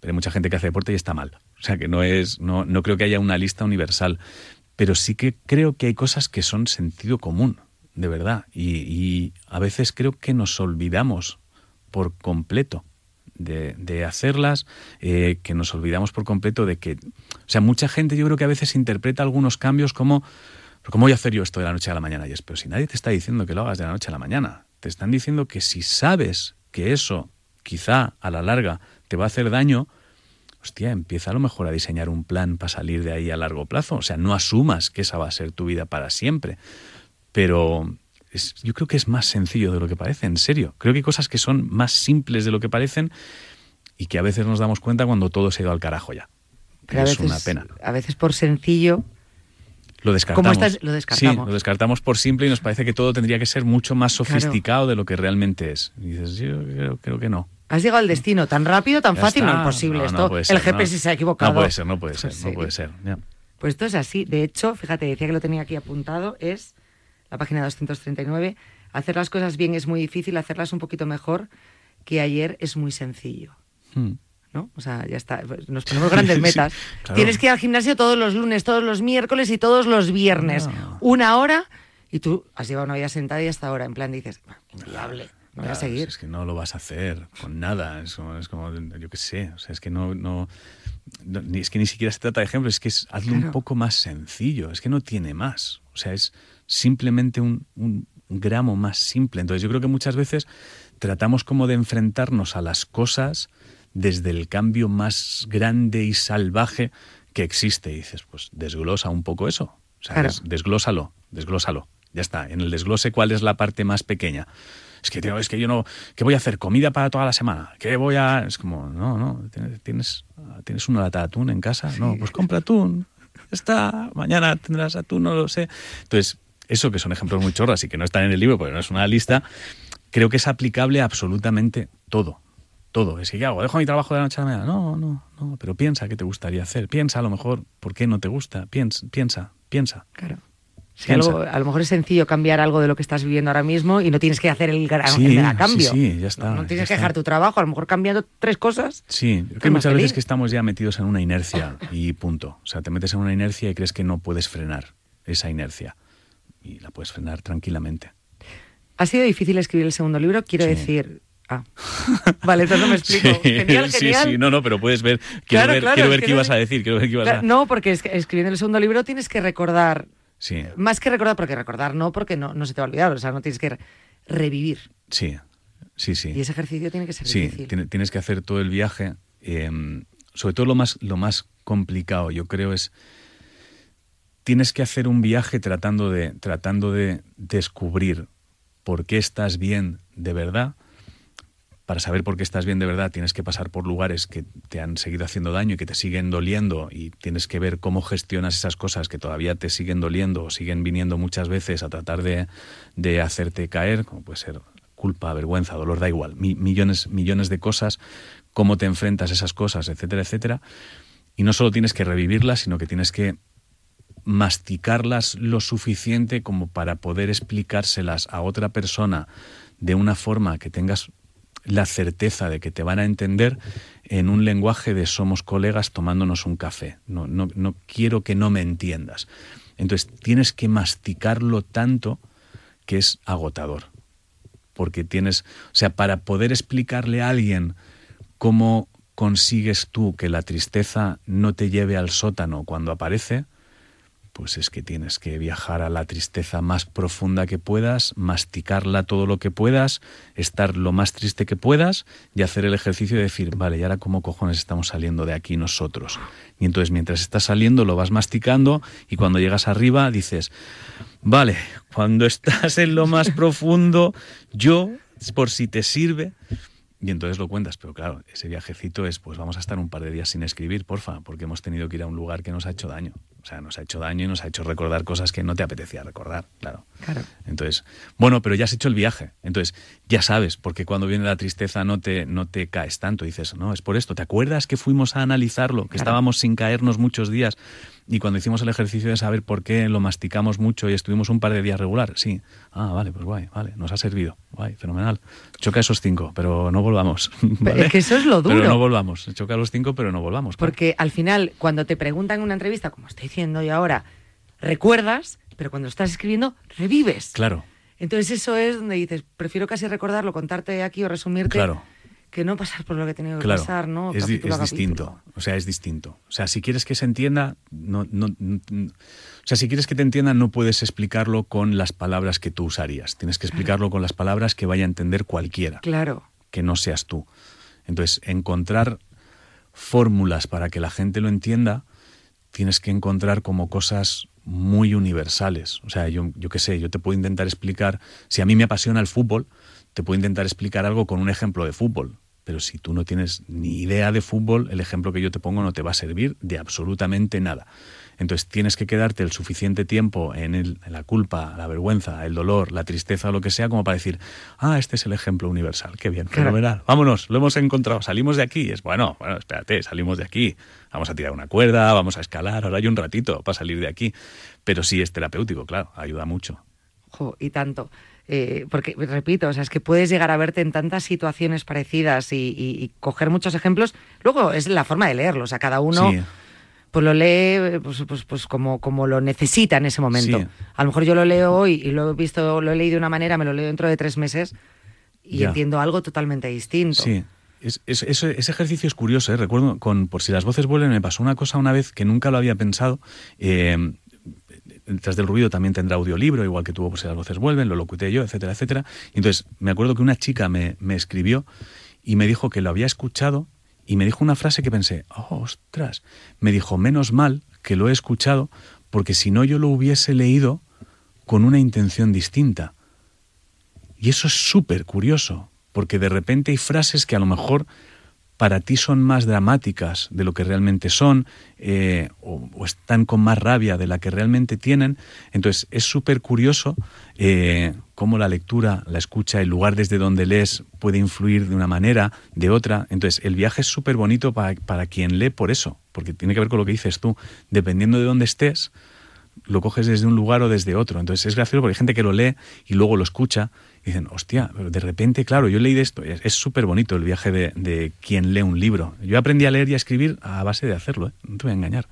pero hay mucha gente que hace deporte y está mal. O sea que no es, no, no creo que haya una lista universal. Pero sí que creo que hay cosas que son sentido común, de verdad. Y, a veces creo que nos olvidamos por completo de, hacerlas, eh, que nos olvidamos por completo de que. O sea, mucha gente yo creo que a veces interpreta algunos cambios como. ¿Cómo voy a hacer yo esto de la noche a la mañana? Y es, pero si nadie te está diciendo que lo hagas de la noche a la mañana, te están diciendo que si sabes que eso quizá a la larga te va a hacer daño, hostia, empieza a lo mejor a diseñar un plan para salir de ahí a largo plazo. O sea, no asumas que esa va a ser tu vida para siempre. Pero yo creo que es más sencillo de lo que parece, en serio. Creo que hay cosas que son más simples de lo que parecen y que a veces nos damos cuenta cuando todo se ha ido al carajo ya. Pero es una pena. A veces por sencillo lo descartamos. ¿Cómo estás? Lo descartamos. Sí, lo descartamos por simple y nos parece que todo tendría que ser mucho más sofisticado de lo que realmente es. Y dices, yo creo, creo que no. Has llegado al destino tan rápido, tan Ya fácil, está. no es posible No, esto. no puede ser, el GPS no. se ha equivocado. No puede ser, no puede ser, Pues no puede ser. Pues esto es así. De hecho, fíjate, decía que lo tenía aquí apuntado, es la página 239. Hacer las cosas bien es muy difícil, hacerlas un poquito mejor que ayer es muy sencillo. Hmm. ¿No? O sea, ya está. Pues Nos ponemos grandes Sí, metas. claro. Tienes que ir al gimnasio todos los lunes, todos los miércoles y todos los viernes. Una hora y tú has llevado una vida sentada y hasta ahora. En plan dices, "Ah, voy a Claro, seguir. Es que no lo vas a hacer con nada. Es como, es como, yo qué sé. O sea, es que no, no, no- ni, es que ni siquiera se trata de ejemplos. Es que es hazlo un Claro. poco más sencillo. Es que no tiene más. O sea, es simplemente un, un gramo más simple. Entonces, yo creo que muchas veces tratamos como de enfrentarnos a las cosas desde el cambio más grande y salvaje que existe. Y dices, pues desglosa un poco eso. O sea, Claro. des- desglósalo, desglósalo. Ya está. En el desglose, ¿cuál es la parte más pequeña? Es que, tío, es que yo no. ¿Qué voy a hacer? ¿Comida para toda la semana? ¿Qué voy a.? Es como, no, no. Tienes, tienes, una lata de atún en casa. No, pues compra atún. Está. Mañana tendrás atún, no lo sé. Entonces, eso que son ejemplos muy chorras y que no están en el libro porque no es una lista, creo que es aplicable a absolutamente todo. Todo. Es que, ¿qué hago? ¿Dejo mi trabajo de la noche a la mañana? No, no, no. Pero piensa qué te gustaría hacer. Piensa a lo mejor por qué no te gusta. Piensa, piensa, piensa. Claro. Algo- a lo mejor es sencillo cambiar algo de lo que estás viviendo ahora mismo y no tienes que hacer el gran Sí, sí, cambio. sí, ya está, No, no tienes ya que dejar está. tu trabajo, a lo mejor cambiando tres cosas. Sí, creo que muchas veces que estamos ya metidos en una inercia y punto. O sea, te metes en una inercia y crees que no puedes frenar esa inercia. Y la puedes frenar tranquilamente. Ha sido difícil escribir el segundo libro, quiero Sí. decir. Ah. Vale, entonces no me explico. Sí, Genial, sí, genial. sí, no, no, pero puedes ver. Quiero Claro, ver, claro, quiero ver qué no- ibas a decir, quiero ver qué ibas a... No, porque es que escribiendo el segundo libro tienes que recordar, Sí, más que recordar, porque recordar no, porque no, no se te va a olvidar, o sea, no tienes que re- revivir. sí, sí, sí. Y ese ejercicio tiene que ser Sí, difícil. tiene- tienes que hacer todo el viaje. eh, sobre todo lo más, lo más complicado, yo creo, es tienes que hacer un viaje tratando de, tratando de descubrir por qué estás bien de verdad. Para saber por qué estás bien de verdad tienes que pasar por lugares que te han seguido haciendo daño y que te siguen doliendo y tienes que ver cómo gestionas esas cosas que todavía te siguen doliendo o siguen viniendo muchas veces a tratar de, de hacerte caer, como puede ser culpa, vergüenza, dolor, da igual, mi- millones, millones de cosas, cómo te enfrentas a esas cosas, etcétera, etcétera. Y no solo tienes que revivirlas, sino que tienes que masticarlas lo suficiente como para poder explicárselas a otra persona de una forma que tengas la certeza de que te van a entender en un lenguaje de somos colegas tomándonos un café. No, no, no quiero que no me entiendas. Entonces tienes que masticarlo tanto que es agotador. Porque tienes, o sea, para poder explicarle a alguien cómo consigues tú que la tristeza no te lleve al sótano cuando aparece, pues es que tienes que viajar a la tristeza más profunda que puedas, masticarla todo lo que puedas, estar lo más triste que puedas y hacer el ejercicio de decir, vale, ¿y ahora cómo cojones estamos saliendo de aquí nosotros? Y entonces mientras estás saliendo lo vas masticando y cuando llegas arriba dices, vale, cuando estás en lo más profundo, yo, por si te sirve, y entonces lo cuentas, pero claro, ese viajecito es, pues vamos a estar un par de días sin escribir, porfa, porque hemos tenido que ir a un lugar que nos ha hecho daño. O sea, nos ha hecho daño y nos ha hecho recordar cosas que no te apetecía recordar, claro. Claro. Entonces, bueno, pero ya has hecho el viaje. Entonces, ya sabes, porque cuando viene la tristeza no te, no te caes tanto. Dices, no, es por esto. ¿Te acuerdas que fuimos a analizarlo? Que Claro. estábamos sin caernos muchos días. Y cuando hicimos el ejercicio de saber por qué lo masticamos mucho y estuvimos un par de días regular, sí. Ah, vale, pues guay, vale, nos ha servido. Guay, fenomenal. Choca esos cinco, pero no volvamos. ¿vale? es que eso es lo Pero duro. no volvamos. Choca los cinco, pero no volvamos. claro. Porque al final, cuando te preguntan en una entrevista, como estoy diciendo yo ahora, recuerdas, pero cuando estás escribiendo, revives. Claro, Entonces eso es donde dices, prefiero casi recordarlo, contarte aquí o resumirte, claro. que no pasar por lo que he tenido que Claro, pasar, ¿no? es, Capítulo es a distinto. O sea, es distinto. O sea, si quieres que se entienda, no, no, o sea, si quieres que te entiendan, no puedes explicarlo con las palabras que tú usarías. Tienes que explicarlo con las palabras que vaya a entender cualquiera, Claro. que no seas tú. Entonces, encontrar fórmulas para que la gente lo entienda, tienes que encontrar como cosas muy universales. O sea, yo, yo qué sé, yo te puedo intentar explicar, si a mí me apasiona el fútbol, te puedo intentar explicar algo con un ejemplo de fútbol. Pero si tú no tienes ni idea de fútbol, el ejemplo que yo te pongo no te va a servir de absolutamente nada. Entonces tienes que quedarte el suficiente tiempo en, el, en la culpa, la vergüenza, el dolor, la tristeza o lo que sea, como para decir, ah, este es el ejemplo universal, qué bien, fenomenal, vámonos, lo hemos encontrado, salimos de aquí. es bueno, bueno, espérate, salimos de aquí, vamos a tirar una cuerda, vamos a escalar, ahora hay un ratito para salir de aquí. Pero sí es terapéutico, claro, ayuda mucho. y tanto. Eh, porque, repito, o sea, es que puedes llegar a verte en tantas situaciones parecidas y, coger muchos ejemplos. Luego es la forma de leerlo, o sea, cada uno pues lo lee pues, pues, pues, como, como lo necesita en ese momento. A lo mejor yo lo leo hoy y lo he visto, lo he leído de una manera, me lo leo dentro de tres meses y entiendo algo totalmente distinto. Sí. Ese ejercicio es curioso, ¿eh? recuerdo, con Por si las voces vuelven, me pasó una cosa una vez que nunca lo había pensado. Eh, detrás del ruido también tendrá audiolibro, igual que tuvo Por si las voces vuelven, lo locuté yo, etcétera, etcétera. Y entonces me acuerdo que una chica me, me escribió y me dijo que lo había escuchado y me dijo una frase que pensé, oh, ostras, me dijo, menos mal que lo he escuchado, porque si no yo lo hubiese leído con una intención distinta. Y eso es súper curioso, porque de repente hay frases que a lo mejor para ti son más dramáticas de lo que realmente son, eh, o, están con más rabia de la que realmente tienen. Entonces es súper curioso eh, cómo la lectura, la escucha, el lugar desde donde lees puede influir de una manera, de otra. Entonces el viaje es súper bonito para, para quien lee por eso, porque tiene que ver con lo que dices tú. Dependiendo de dónde estés, lo coges desde un lugar o desde otro. Entonces es gracioso porque hay gente que lo lee y luego lo escucha y dicen, hostia, pero de repente, claro, yo leí esto, es súper bonito el viaje de, quien lee un libro. Yo aprendí a leer y a escribir a base de hacerlo, ¿eh? no te voy a engañar.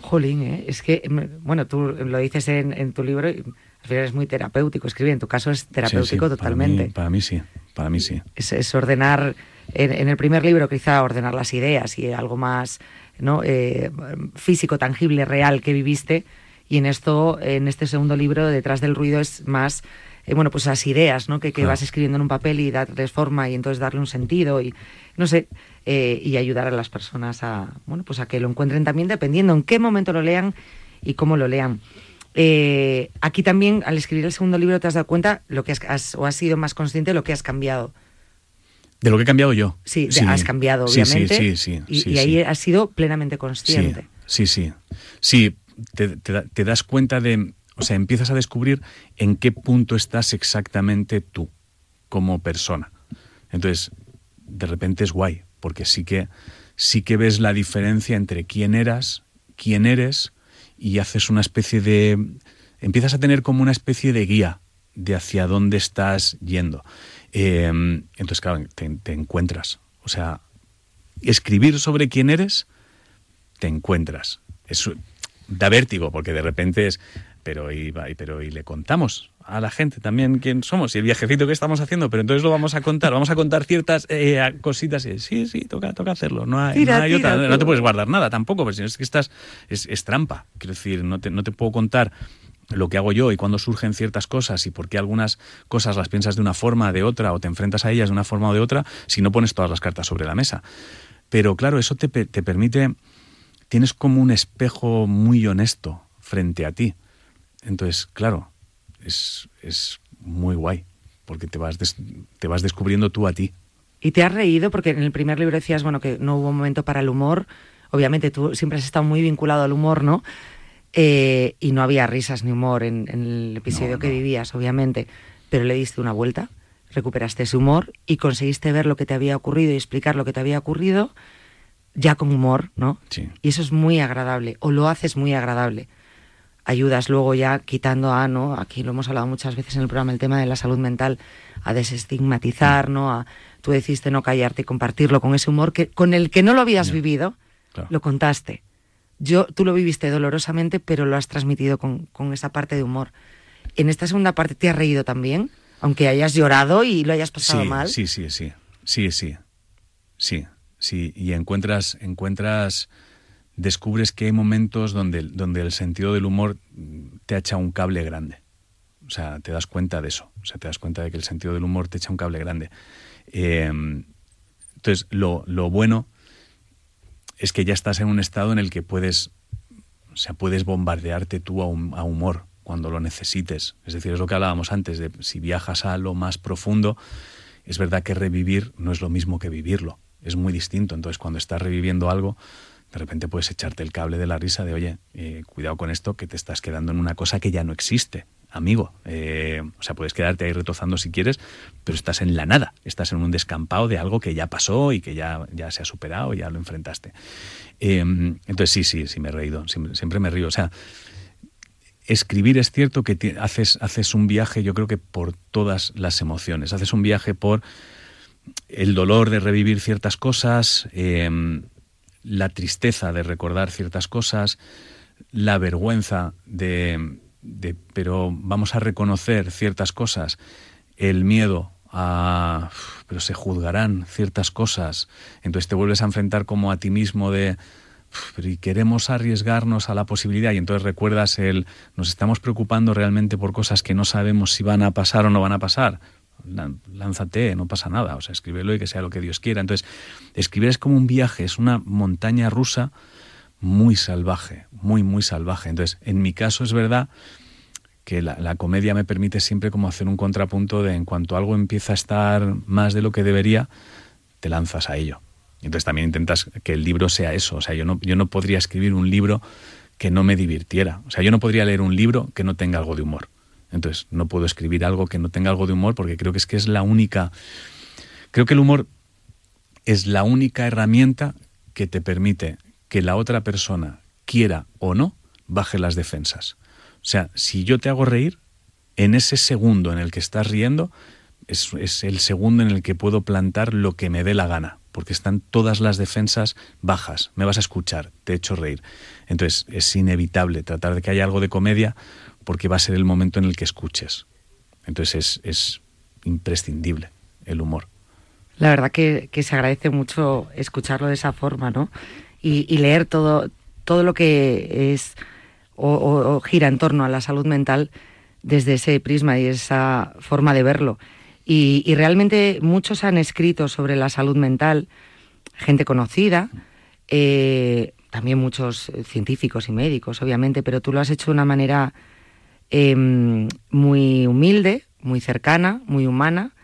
Jolín, ¿eh? es que, bueno, tú lo dices en, tu libro y al final es muy terapéutico escribir, en tu caso es terapéutico totalmente. Para mí, sí, para mí sí. Es, ordenar, en, el primer libro quizá ordenar las ideas y algo más ¿no? Eh, físico, tangible, real que viviste y en esto, en este segundo libro, detrás del ruido es más, eh, bueno, pues esas ideas, ¿no? Que, vas escribiendo en un papel y darles forma y entonces darle un sentido y, no sé, eh, y ayudar a las personas a, bueno, pues a que lo encuentren también dependiendo en qué momento lo lean y cómo lo lean. Eh, aquí también, al escribir el segundo libro, te has dado cuenta lo que has, o has sido más consciente de lo que has cambiado. De lo que he cambiado yo. Sí, has cambiado, obviamente. Sí, sí, sí. y, ahí has sido plenamente consciente. Sí, sí. Sí, te, das cuenta de, o sea, empiezas a descubrir en qué punto estás exactamente tú como persona. Entonces, de repente es guay, porque sí que, sí que ves la diferencia entre quién eras, quién eres, y haces una especie de... empiezas a tener como una especie de guía de hacia dónde estás yendo. Em, entonces, claro, te, encuentras. O sea, escribir sobre quién eres, te encuentras. Es, da vértigo, porque de repente es, pero y, pero y le contamos a la gente también quién somos y el viajecito que estamos haciendo, pero entonces lo vamos a contar, vamos a contar ciertas eh, cositas y sí, sí, toca, toca hacerlo, no hay, otra, no te puedes guardar nada tampoco, pero si no es que estás, es, es trampa, quiero decir, no te, no te puedo contar lo que hago yo y cuando surgen ciertas cosas y por qué algunas cosas las piensas de una forma, de otra, o te enfrentas a ellas de una forma o de otra, si no pones todas las cartas sobre la mesa. Pero claro, eso te, te permite tienes como un espejo muy honesto frente a ti. Entonces, claro, es, muy guay, porque te vas, te vas descubriendo tú a ti. ¿Y te has reído? Porque en el primer libro decías, bueno, que no hubo momento para el humor. Obviamente tú siempre has estado muy vinculado al humor, ¿no? Eh, y no había risas ni humor en, el episodio que vivías, obviamente. Pero le diste una vuelta, recuperaste ese humor y conseguiste ver lo que te había ocurrido y explicar lo que te había ocurrido ya con humor, ¿no? Sí. Y eso es muy agradable, o lo haces muy agradable. Ayudas luego ya quitando a, ¿no? Aquí lo hemos hablado muchas veces en el programa, el tema de la salud mental, a desestigmatizar, ¿no? A, tú decidiste no callarte y compartirlo con ese humor que, con el que no lo habías vivido, lo contaste. Yo, tú lo viviste dolorosamente, pero lo has transmitido con, con esa parte de humor. En esta segunda parte te has reído también, aunque hayas llorado y lo hayas pasado mal. Sí, sí, sí. Sí, sí. Sí. Sí, y encuentras, encuentras, descubres que hay momentos donde, donde el sentido del humor te echa un cable grande. O sea, te das cuenta de eso. O sea, te das cuenta de que el sentido del humor te echa un cable grande. Em, entonces, lo, bueno es que ya estás en un estado en el que puedes, o sea, puedes bombardearte tú a, a humor cuando lo necesites. Es decir, es lo que hablábamos antes, de si viajas a lo más profundo, es verdad que revivir no es lo mismo que vivirlo es muy distinto. Entonces, cuando estás reviviendo algo, de repente puedes echarte el cable de la risa de, oye, eh, cuidado con esto, que te estás quedando en una cosa que ya no existe, amigo. Eh, o sea, puedes quedarte ahí retozando si quieres, pero estás en la nada, estás en un descampado de algo que ya pasó y que ya, ya se ha superado, ya lo enfrentaste. entonces sí, sí, sí me he reído, siempre, siempre me río. O sea, escribir es cierto que haces, haces un viaje, yo creo que por todas las emociones. Haces un viaje por el dolor de revivir ciertas cosas, em, la tristeza de recordar ciertas cosas, la vergüenza de, de, pero vamos a reconocer ciertas cosas, el miedo a, pero se juzgarán ciertas cosas, entonces te vuelves a enfrentar como a ti mismo de, pero y queremos arriesgarnos a la posibilidad y entonces recuerdas el nos estamos preocupando realmente por cosas que no sabemos si van a pasar o no van a pasar lánzate, no pasa nada, o sea, escríbelo y que sea lo que Dios quiera. Entonces, escribir es como un viaje, es una montaña rusa muy salvaje, muy, muy salvaje. Entonces, en mi caso es verdad que la, la, comedia me permite siempre como hacer un contrapunto de en cuanto algo empieza a estar más de lo que debería, te lanzas a ello. Entonces también intentas que el libro sea eso. O sea, yo no, yo no podría escribir un libro que no me divirtiera. O sea, yo no podría leer un libro que no tenga algo de humor. Entonces, no puedo escribir algo que no tenga algo de humor porque creo que es que es la única. Creo que el humor es la única herramienta que te permite que la otra persona, quiera o no, baje las defensas. O sea, si yo te hago reír, en ese segundo en el que estás riendo, es, es el segundo en el que puedo plantar lo que me dé la gana porque están todas las defensas bajas. Me vas a escuchar, te he hecho reír. Entonces es inevitable tratar de que haya algo de comedia porque va a ser el momento en el que escuches. Entonces es, imprescindible el humor. La verdad que, se agradece mucho escucharlo de esa forma, ¿no? Y, leer todo, todo lo que es o, gira en torno a la salud mental desde ese prisma y esa forma de verlo. Y, realmente muchos han escrito sobre la salud mental, gente conocida, eh, también muchos científicos y médicos, obviamente, pero tú lo has hecho de una manera em, muy humilde, muy cercana, muy humana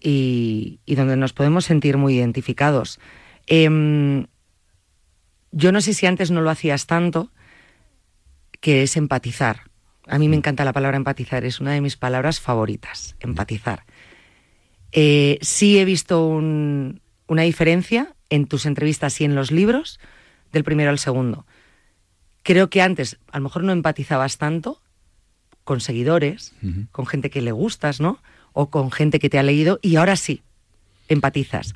y, donde nos podemos sentir muy identificados. Em, yo no sé si antes no lo hacías tanto, que es empatizar. A mí me encanta la palabra empatizar, es una de mis palabras favoritas, empatizar. Eh, sí he visto una diferencia en tus entrevistas y en los libros del primero al segundo. Creo que antes a lo mejor no empatizabas tanto con seguidores, con gente que le gustas, ¿no? O con gente que te ha leído y ahora sí, empatizas.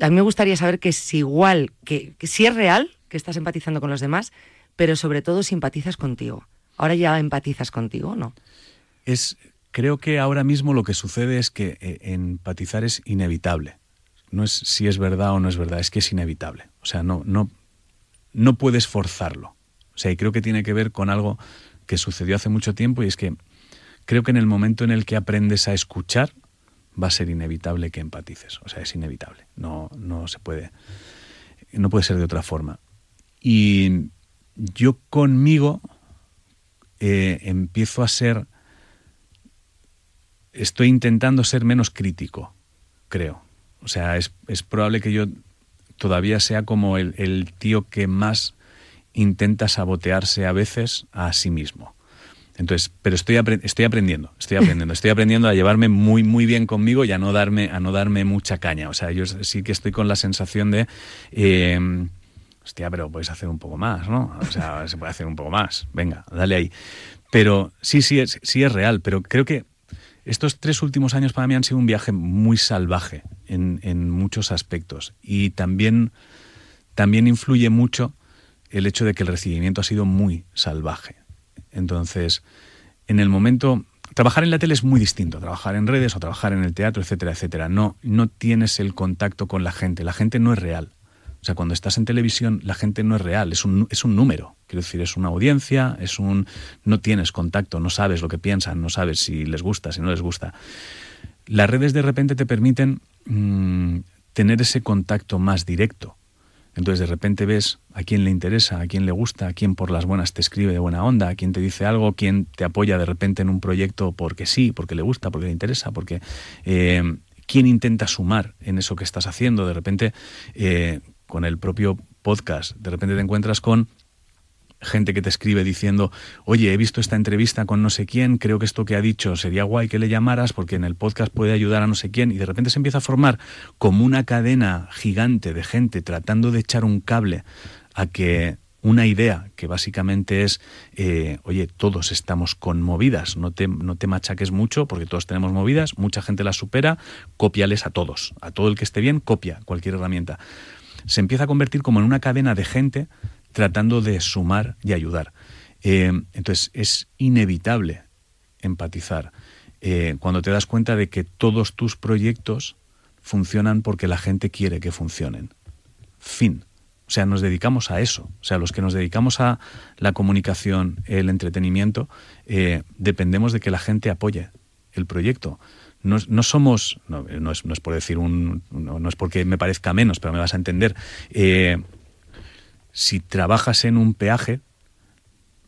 A mí me gustaría saber que es igual, que, que si es real que estás empatizando con los demás, pero sobre todo si empatizas contigo. Ahora ya empatizas contigo, ¿no? Es Creo que ahora mismo lo que sucede es que eh, empatizar es inevitable. No es si es verdad o no es verdad, es que es inevitable. O sea, no, no, no puedes forzarlo. O sea, y creo que tiene que ver con algo que sucedió hace mucho tiempo y es que creo que en el momento en el que aprendes a escuchar, va a ser inevitable que empatices. O sea, es inevitable. No, no se puede. No puede ser de otra forma. Y yo conmigo eh, empiezo a ser estoy intentando ser menos crítico, creo. O sea, es, probable que yo todavía sea como el, tío que más intenta sabotearse a veces a sí mismo. Entonces, pero estoy, estoy aprendiendo, estoy aprendiendo, estoy aprendiendo a llevarme muy, muy bien conmigo y a no darme, a no darme mucha caña. O sea, yo sí que estoy con la sensación de, eh, hostia, pero puedes hacer un poco más, ¿no? O sea, se puede hacer un poco más. Venga, dale ahí. Pero sí, sí es, sí es real, pero creo que estos tres últimos años para mí han sido un viaje muy salvaje en, muchos aspectos y también, también influye mucho el hecho de que el recibimiento ha sido muy salvaje. Entonces, en el momento, trabajar en la tele es muy distinto, trabajar en redes o trabajar en el teatro, etcétera, etcétera. No, no tienes el contacto con la gente, la gente no es real. O sea, cuando estás en televisión, la gente no es real, es un, es un número. Quiero decir, es una audiencia, es un. no tienes contacto, no sabes lo que piensan, no sabes si les gusta, si no les gusta. Las redes de repente te permiten mm, tener ese contacto más directo. Entonces de repente ves a quién le interesa, a quién le gusta, a quién por las buenas te escribe de buena onda, a quién te dice algo, quién te apoya de repente en un proyecto porque sí, porque le gusta, porque le interesa, porque eh, quién intenta sumar en eso que estás haciendo. De repente, eh, con el propio podcast, de repente te encuentras con gente que te escribe diciendo, oye, he visto esta entrevista con no sé quién, creo que esto que ha dicho sería guay que le llamaras porque en el podcast puede ayudar a no sé quién, y de repente se empieza a formar como una cadena gigante de gente tratando de echar un cable a que una idea que básicamente es, eh, oye, todos estamos con movidas, no te, no te machaques mucho porque todos tenemos movidas, mucha gente las supera, copiales a todos, a todo el que esté bien, copia cualquier herramienta. Se empieza a convertir como en una cadena de gente tratando de sumar y ayudar. Eh, entonces es inevitable empatizar eh, cuando te das cuenta de que todos tus proyectos funcionan porque la gente quiere que funcionen. Fin. O sea, nos dedicamos a eso. O sea, los que nos dedicamos a la comunicación, el entretenimiento, eh, dependemos de que la gente apoye el proyecto. No, somos, no, es, por decir un, no, es porque me parezca menos, pero me vas a entender si trabajas en un peaje,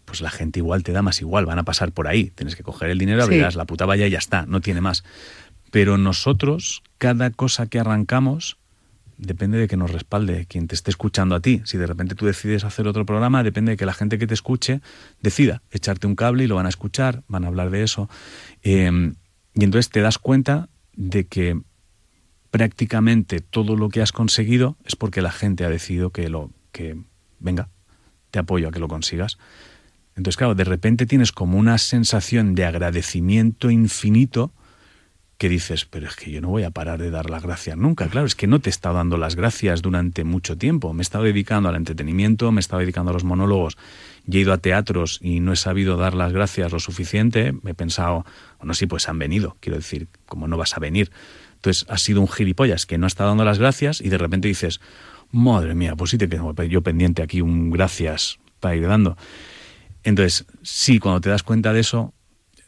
pues la gente igual te da más igual, van a pasar por ahí. Tienes que coger el dinero, abrirás la puta valla y ya está, no tiene más. Pero nosotros, cada cosa que arrancamos, depende de que nos respalde quien te esté escuchando a ti. Si de repente tú decides hacer otro programa, depende de que la gente que te escuche decida echarte un cable y lo van a escuchar, van a hablar de eso. Em, y entonces te das cuenta de que prácticamente todo lo que has conseguido es porque la gente ha decidido que lo que venga, te apoyo a que lo consigas. Entonces, claro, de repente tienes como una sensación de agradecimiento infinito que dices, pero es que yo no voy a parar de dar las gracias nunca. Claro, es que no te he estado dando las gracias durante mucho tiempo. Me he estado dedicando al entretenimiento, me he estado dedicando a los monólogos y he ido a teatros y no he sabido dar las gracias lo suficiente. Me he pensado, bueno, sí, pues han venido. Quiero decir, como no vas a venir. Entonces, has sido un gilipollas que no ha estado dando las gracias y de repente dices, Madre mía, pues sí te quedo yo pendiente aquí un gracias para ir dando. Entonces, sí, cuando te das cuenta de eso,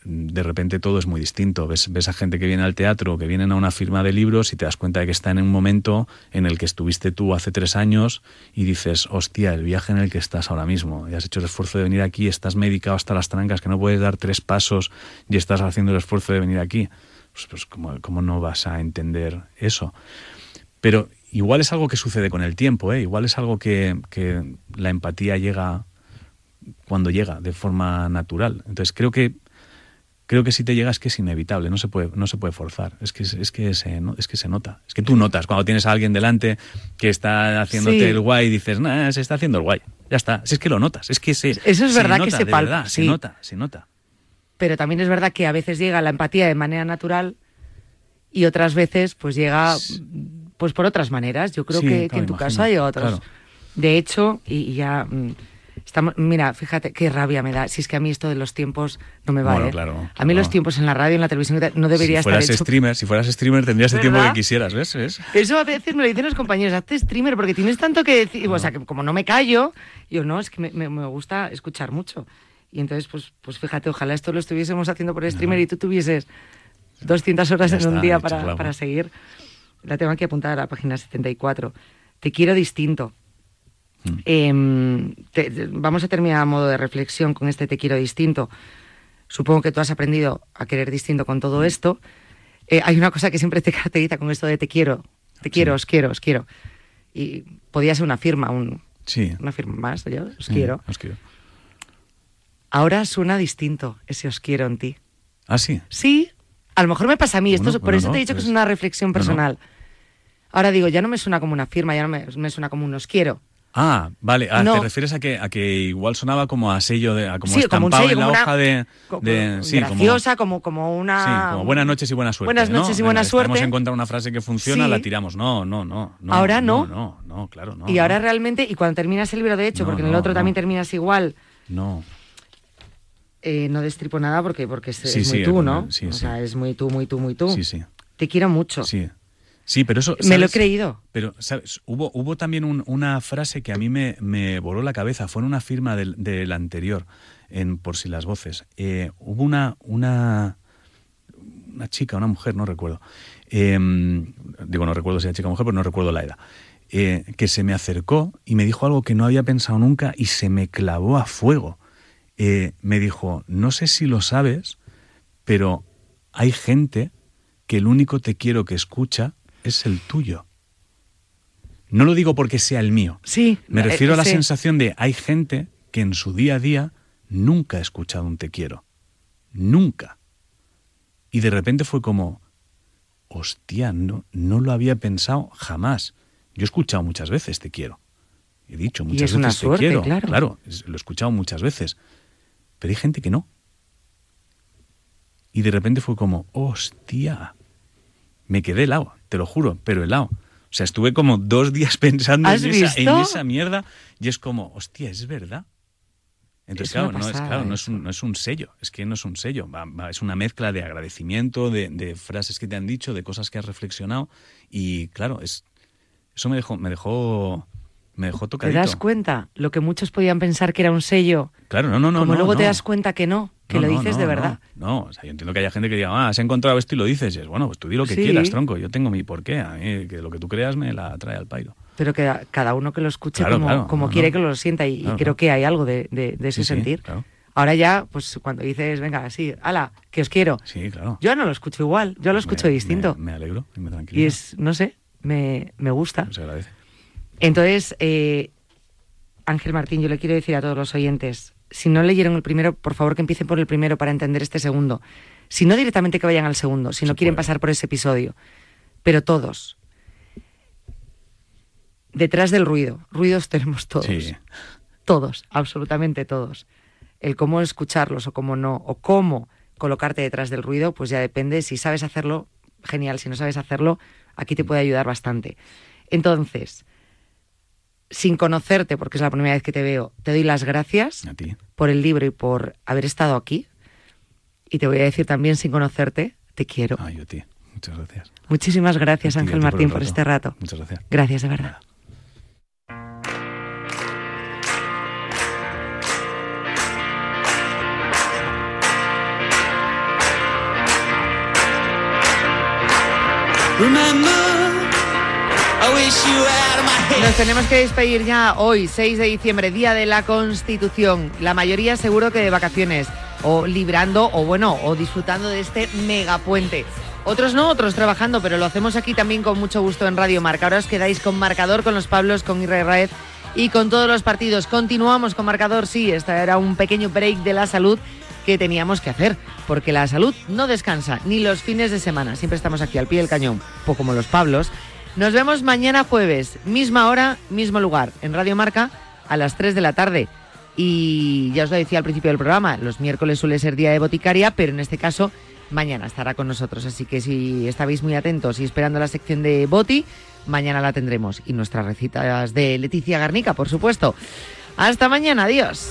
de repente todo es muy distinto. Ves, ves a gente que viene al teatro, que vienen a una firma de libros y te das cuenta de que está en un momento en el que estuviste tú hace tres años y dices, hostia, el viaje en el que estás ahora mismo. Y has hecho el esfuerzo de venir aquí, estás medicado hasta las trancas, que no puedes dar tres pasos y estás haciendo el esfuerzo de venir aquí. Pues, pues ¿cómo, ¿cómo no vas a entender eso? Pero igual es algo que sucede con el tiempo, ¿eh? igual es algo que, la empatía llega cuando llega de forma natural. Entonces creo que creo que si te llega es que es inevitable, no se puede, no se puede forzar, es que, es, que se, es que se nota, es que tú notas cuando tienes a alguien delante que está haciéndote el guay y dices, nah, se está haciendo el guay, ya está, si es que lo notas, es que se, Eso es verdad que se palpa, se nota, se nota. Pero también es verdad que a veces llega la empatía de manera natural y otras veces pues llega pues por otras maneras. Yo creo que, en tu caso hay otros. De hecho, y, ya mm, estamos, mira, fíjate qué rabia me da. Si es que a mí esto de los tiempos no me va. ¿eh? a mí los tiempos en la radio, en la televisión, no debería si fueras estar streamer, si fueras streamer tendrías el tiempo que quisieras, ¿ves? Eso a veces me lo dicen los compañeros, hazte streamer porque tienes tanto que decir. O sea, que como no me callo, yo no, es que me, gusta escuchar mucho. Y entonces, pues, pues fíjate, ojalá esto lo estuviésemos haciendo por streamer y tú tuvieses 200 horas en un día para, para seguir la tengo aquí apuntada a la página 74. Te quiero distinto. Mm. Em, vamos a terminar a modo de reflexión con este te quiero distinto. Supongo que tú has aprendido a querer distinto con todo esto. Eh, hay una cosa que siempre te caracteriza con esto de te quiero, te quiero, os quiero, os quiero. Y podía ser una firma, un, una firma más, yo os quiero. Os quiero. Ahora suena distinto ese os quiero en ti. ¿Ah, sí? Sí, a lo mejor me pasa a mí, esto, por eso te he dicho que es una reflexión personal. Ahora digo, ya no me suena como una firma, ya no me, suena como un os quiero. Ah, vale. Ah, ¿Te refieres a que, a que igual sonaba como a sello, de, a como estampado en la hoja de, sí, graciosa, como, como, una... Sí, como buenas noches y buena suerte. Buenas noches y buena suerte. Hemos encontrado una frase que funciona, la tiramos. No, no, no, no. Ahora no. No, no, claro, no. Y ahora realmente, y cuando terminas el libro, de hecho, porque en el otro también terminas igual. No. Eh, no destripo nada porque, porque es, muy tú, ¿no? o sea, es muy tú, muy tú, muy tú. Sí, sí. Te quiero mucho. Sí. Sí, pero eso... Me lo he creído. Pero, ¿sabes? Hubo, hubo también una frase que a mí me, me, voló la cabeza. Fue en una firma del, anterior, en Por si las voces. Eh, hubo una, una, una chica, una mujer, no recuerdo. Em, digo, no recuerdo si era chica o mujer, pero no recuerdo la edad. Eh, que se me acercó y me dijo algo que no había pensado nunca y se me clavó a fuego. Eh, me dijo, no sé si lo sabes, pero hay gente que el único te quiero que escucha es el tuyo. No lo digo porque sea el mío. Sí. Me eh, refiero a la sí. sensación de hay gente que en su día a día nunca ha escuchado un te quiero. Nunca. Y de repente fue como, hostia, no, no lo había pensado jamás. Yo he escuchado muchas veces te quiero. He dicho muchas es una veces suerte, te quiero. claro. es- lo he escuchado muchas veces. Pero hay gente que no. Y de repente fue como, hostia. Me quedé helado, te lo juro, pero helado. O sea, estuve como dos días pensando ¿Has en esa, en visto? esa mierda y es como, hostia, es verdad. Entonces, Es claro, no es, claro no, es un, no es un sello, es que no es un sello, va- va- es una mezcla de agradecimiento, de, de frases que te han dicho, de cosas que has reflexionado y claro, es, eso me dejó, me dejó, me dejó ¿Te tocadito. das cuenta? Lo que muchos podían pensar que era un sello, Claro, no, no, no. como no, luego te das cuenta que no, que No, lo dices de verdad. No, o sea, yo entiendo que haya gente que diga, ah, has encontrado esto y lo dices. Y es, bueno, pues tú di lo que Sí. quieras, tronco. Yo tengo mi porqué. A mí, que lo que tú creas me la trae al pairo. Pero que cada uno que lo escuche Claro, como, claro, como no, quiere que lo sienta y, creo que hay algo de, de- de ese Sí, sí, sentir. claro. Ahora ya, pues cuando dices, venga, sí, ala, que os quiero. Sí, claro. Yo no lo escucho igual, yo lo escucho Me- distinto. Me, me alegro y me tranquilizo. y es, no sé, me, me gusta. Se agradece. Entonces, eh, Ángel Martín, yo le quiero decir a todos los oyentes, si no leyeron el primero, por favor que empiecen por el primero para entender este segundo. Si no directamente que vayan al segundo, si no quieren pasar por ese episodio. Pero todos. Detrás del ruido, ruidos tenemos todos. Sí. Todos, absolutamente todos. El cómo escucharlos o cómo no, o cómo colocarte detrás del ruido, pues ya depende. Si sabes hacerlo, genial. Si no sabes hacerlo, aquí te puede ayudar bastante. Entonces, sin conocerte, porque es la primera vez que te veo, te doy las gracias A ti. por el libro y por haber estado aquí. Y te voy a decir también, sin conocerte, te quiero. Ay, yo a ti. Muchas gracias. Muchísimas gracias, Ángel Martín, por, este rato. Muchas gracias. Gracias, de verdad. Nos tenemos que despedir ya hoy, 6 de diciembre, Día de la Constitución. La mayoría seguro que de vacaciones, o librando, o bueno, o disfrutando de este megapuente. Otros no, otros trabajando, pero lo hacemos aquí también con mucho gusto en Radio Marca. Ahora os quedáis con marcador, con los Pablos, con Israel Raez y con todos los partidos. Continuamos con marcador, sí, este era un pequeño break de la salud que teníamos que hacer, porque la salud no descansa, ni los fines de semana. Siempre estamos aquí al pie del cañón, poco como los Pablos. Nos vemos mañana jueves, misma hora, mismo lugar, en Radio Marca, a las 3 de la tarde. Y ya os lo decía al principio del programa, los miércoles suele ser día de boticaria, pero en este caso mañana estará con nosotros. Así que si estabais muy atentos y esperando la sección de Boti, mañana la tendremos. Y nuestras recitas de Leticia Garnica, por supuesto. Hasta mañana, adiós.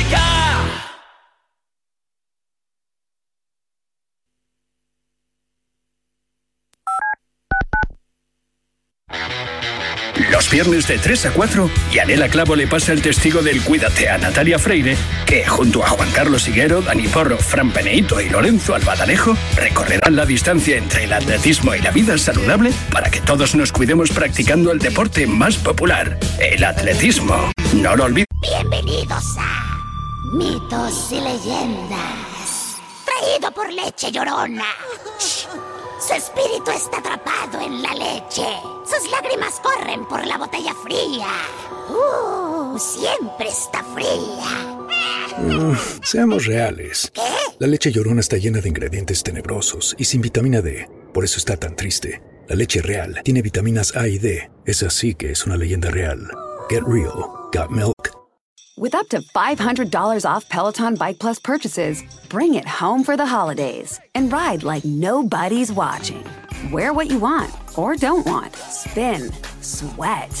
Los viernes de 3 a 4, Yanela Clavo le pasa el testigo del Cuídate a Natalia Freire, que junto a Juan Carlos Higuero, Dani Porro, Fran Peneito y Lorenzo Albadalejo recorrerán la distancia entre el atletismo y la vida saludable para que todos nos cuidemos practicando el deporte más popular, el atletismo. No lo olvides. Bienvenidos a Mitos y Leyendas. Traído por Leche Llorona. Su espíritu está atrapado en la leche. Sus lágrimas corren por la botella fría. Uh, siempre está fría. Seamos reales. ¿Qué? La leche llorona está llena de ingredientes tenebrosos y sin vitamina D. Por eso está tan triste. La leche real tiene vitaminas A y D. Es así que es una leyenda real. Get real. Got milk. With up to $500 off Peloton Bike Plus purchases, bring it home for the holidays and ride like nobody's watching. Wear what you want or don't want. Spin, sweat.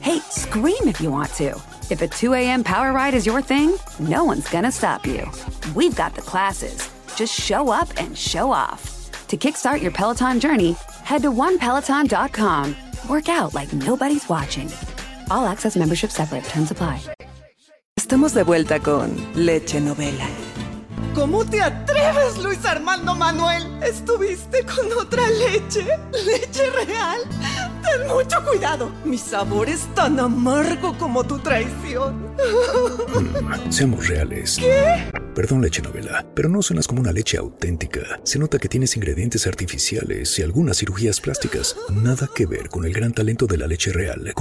Hey, scream if you want to. If a 2 a.m. power ride is your thing, no one's gonna stop you. We've got the classes. Just show up and show off. To kickstart your Peloton journey, head to onepeloton.com. Work out like nobody's watching. All access membership separate. Terms apply. Estamos de vuelta con Leche Novela. ¿Cómo te atreves, Luis Armando Manuel? ¿Estuviste con otra leche? ¿Leche real? Ten mucho cuidado. Mi sabor es tan amargo como tu traición. Mm, seamos reales. ¿Qué? Perdón, leche novela, pero no suenas como una leche auténtica. Se nota que tienes ingredientes artificiales y algunas cirugías plásticas. Nada que ver con el gran talento de la leche real,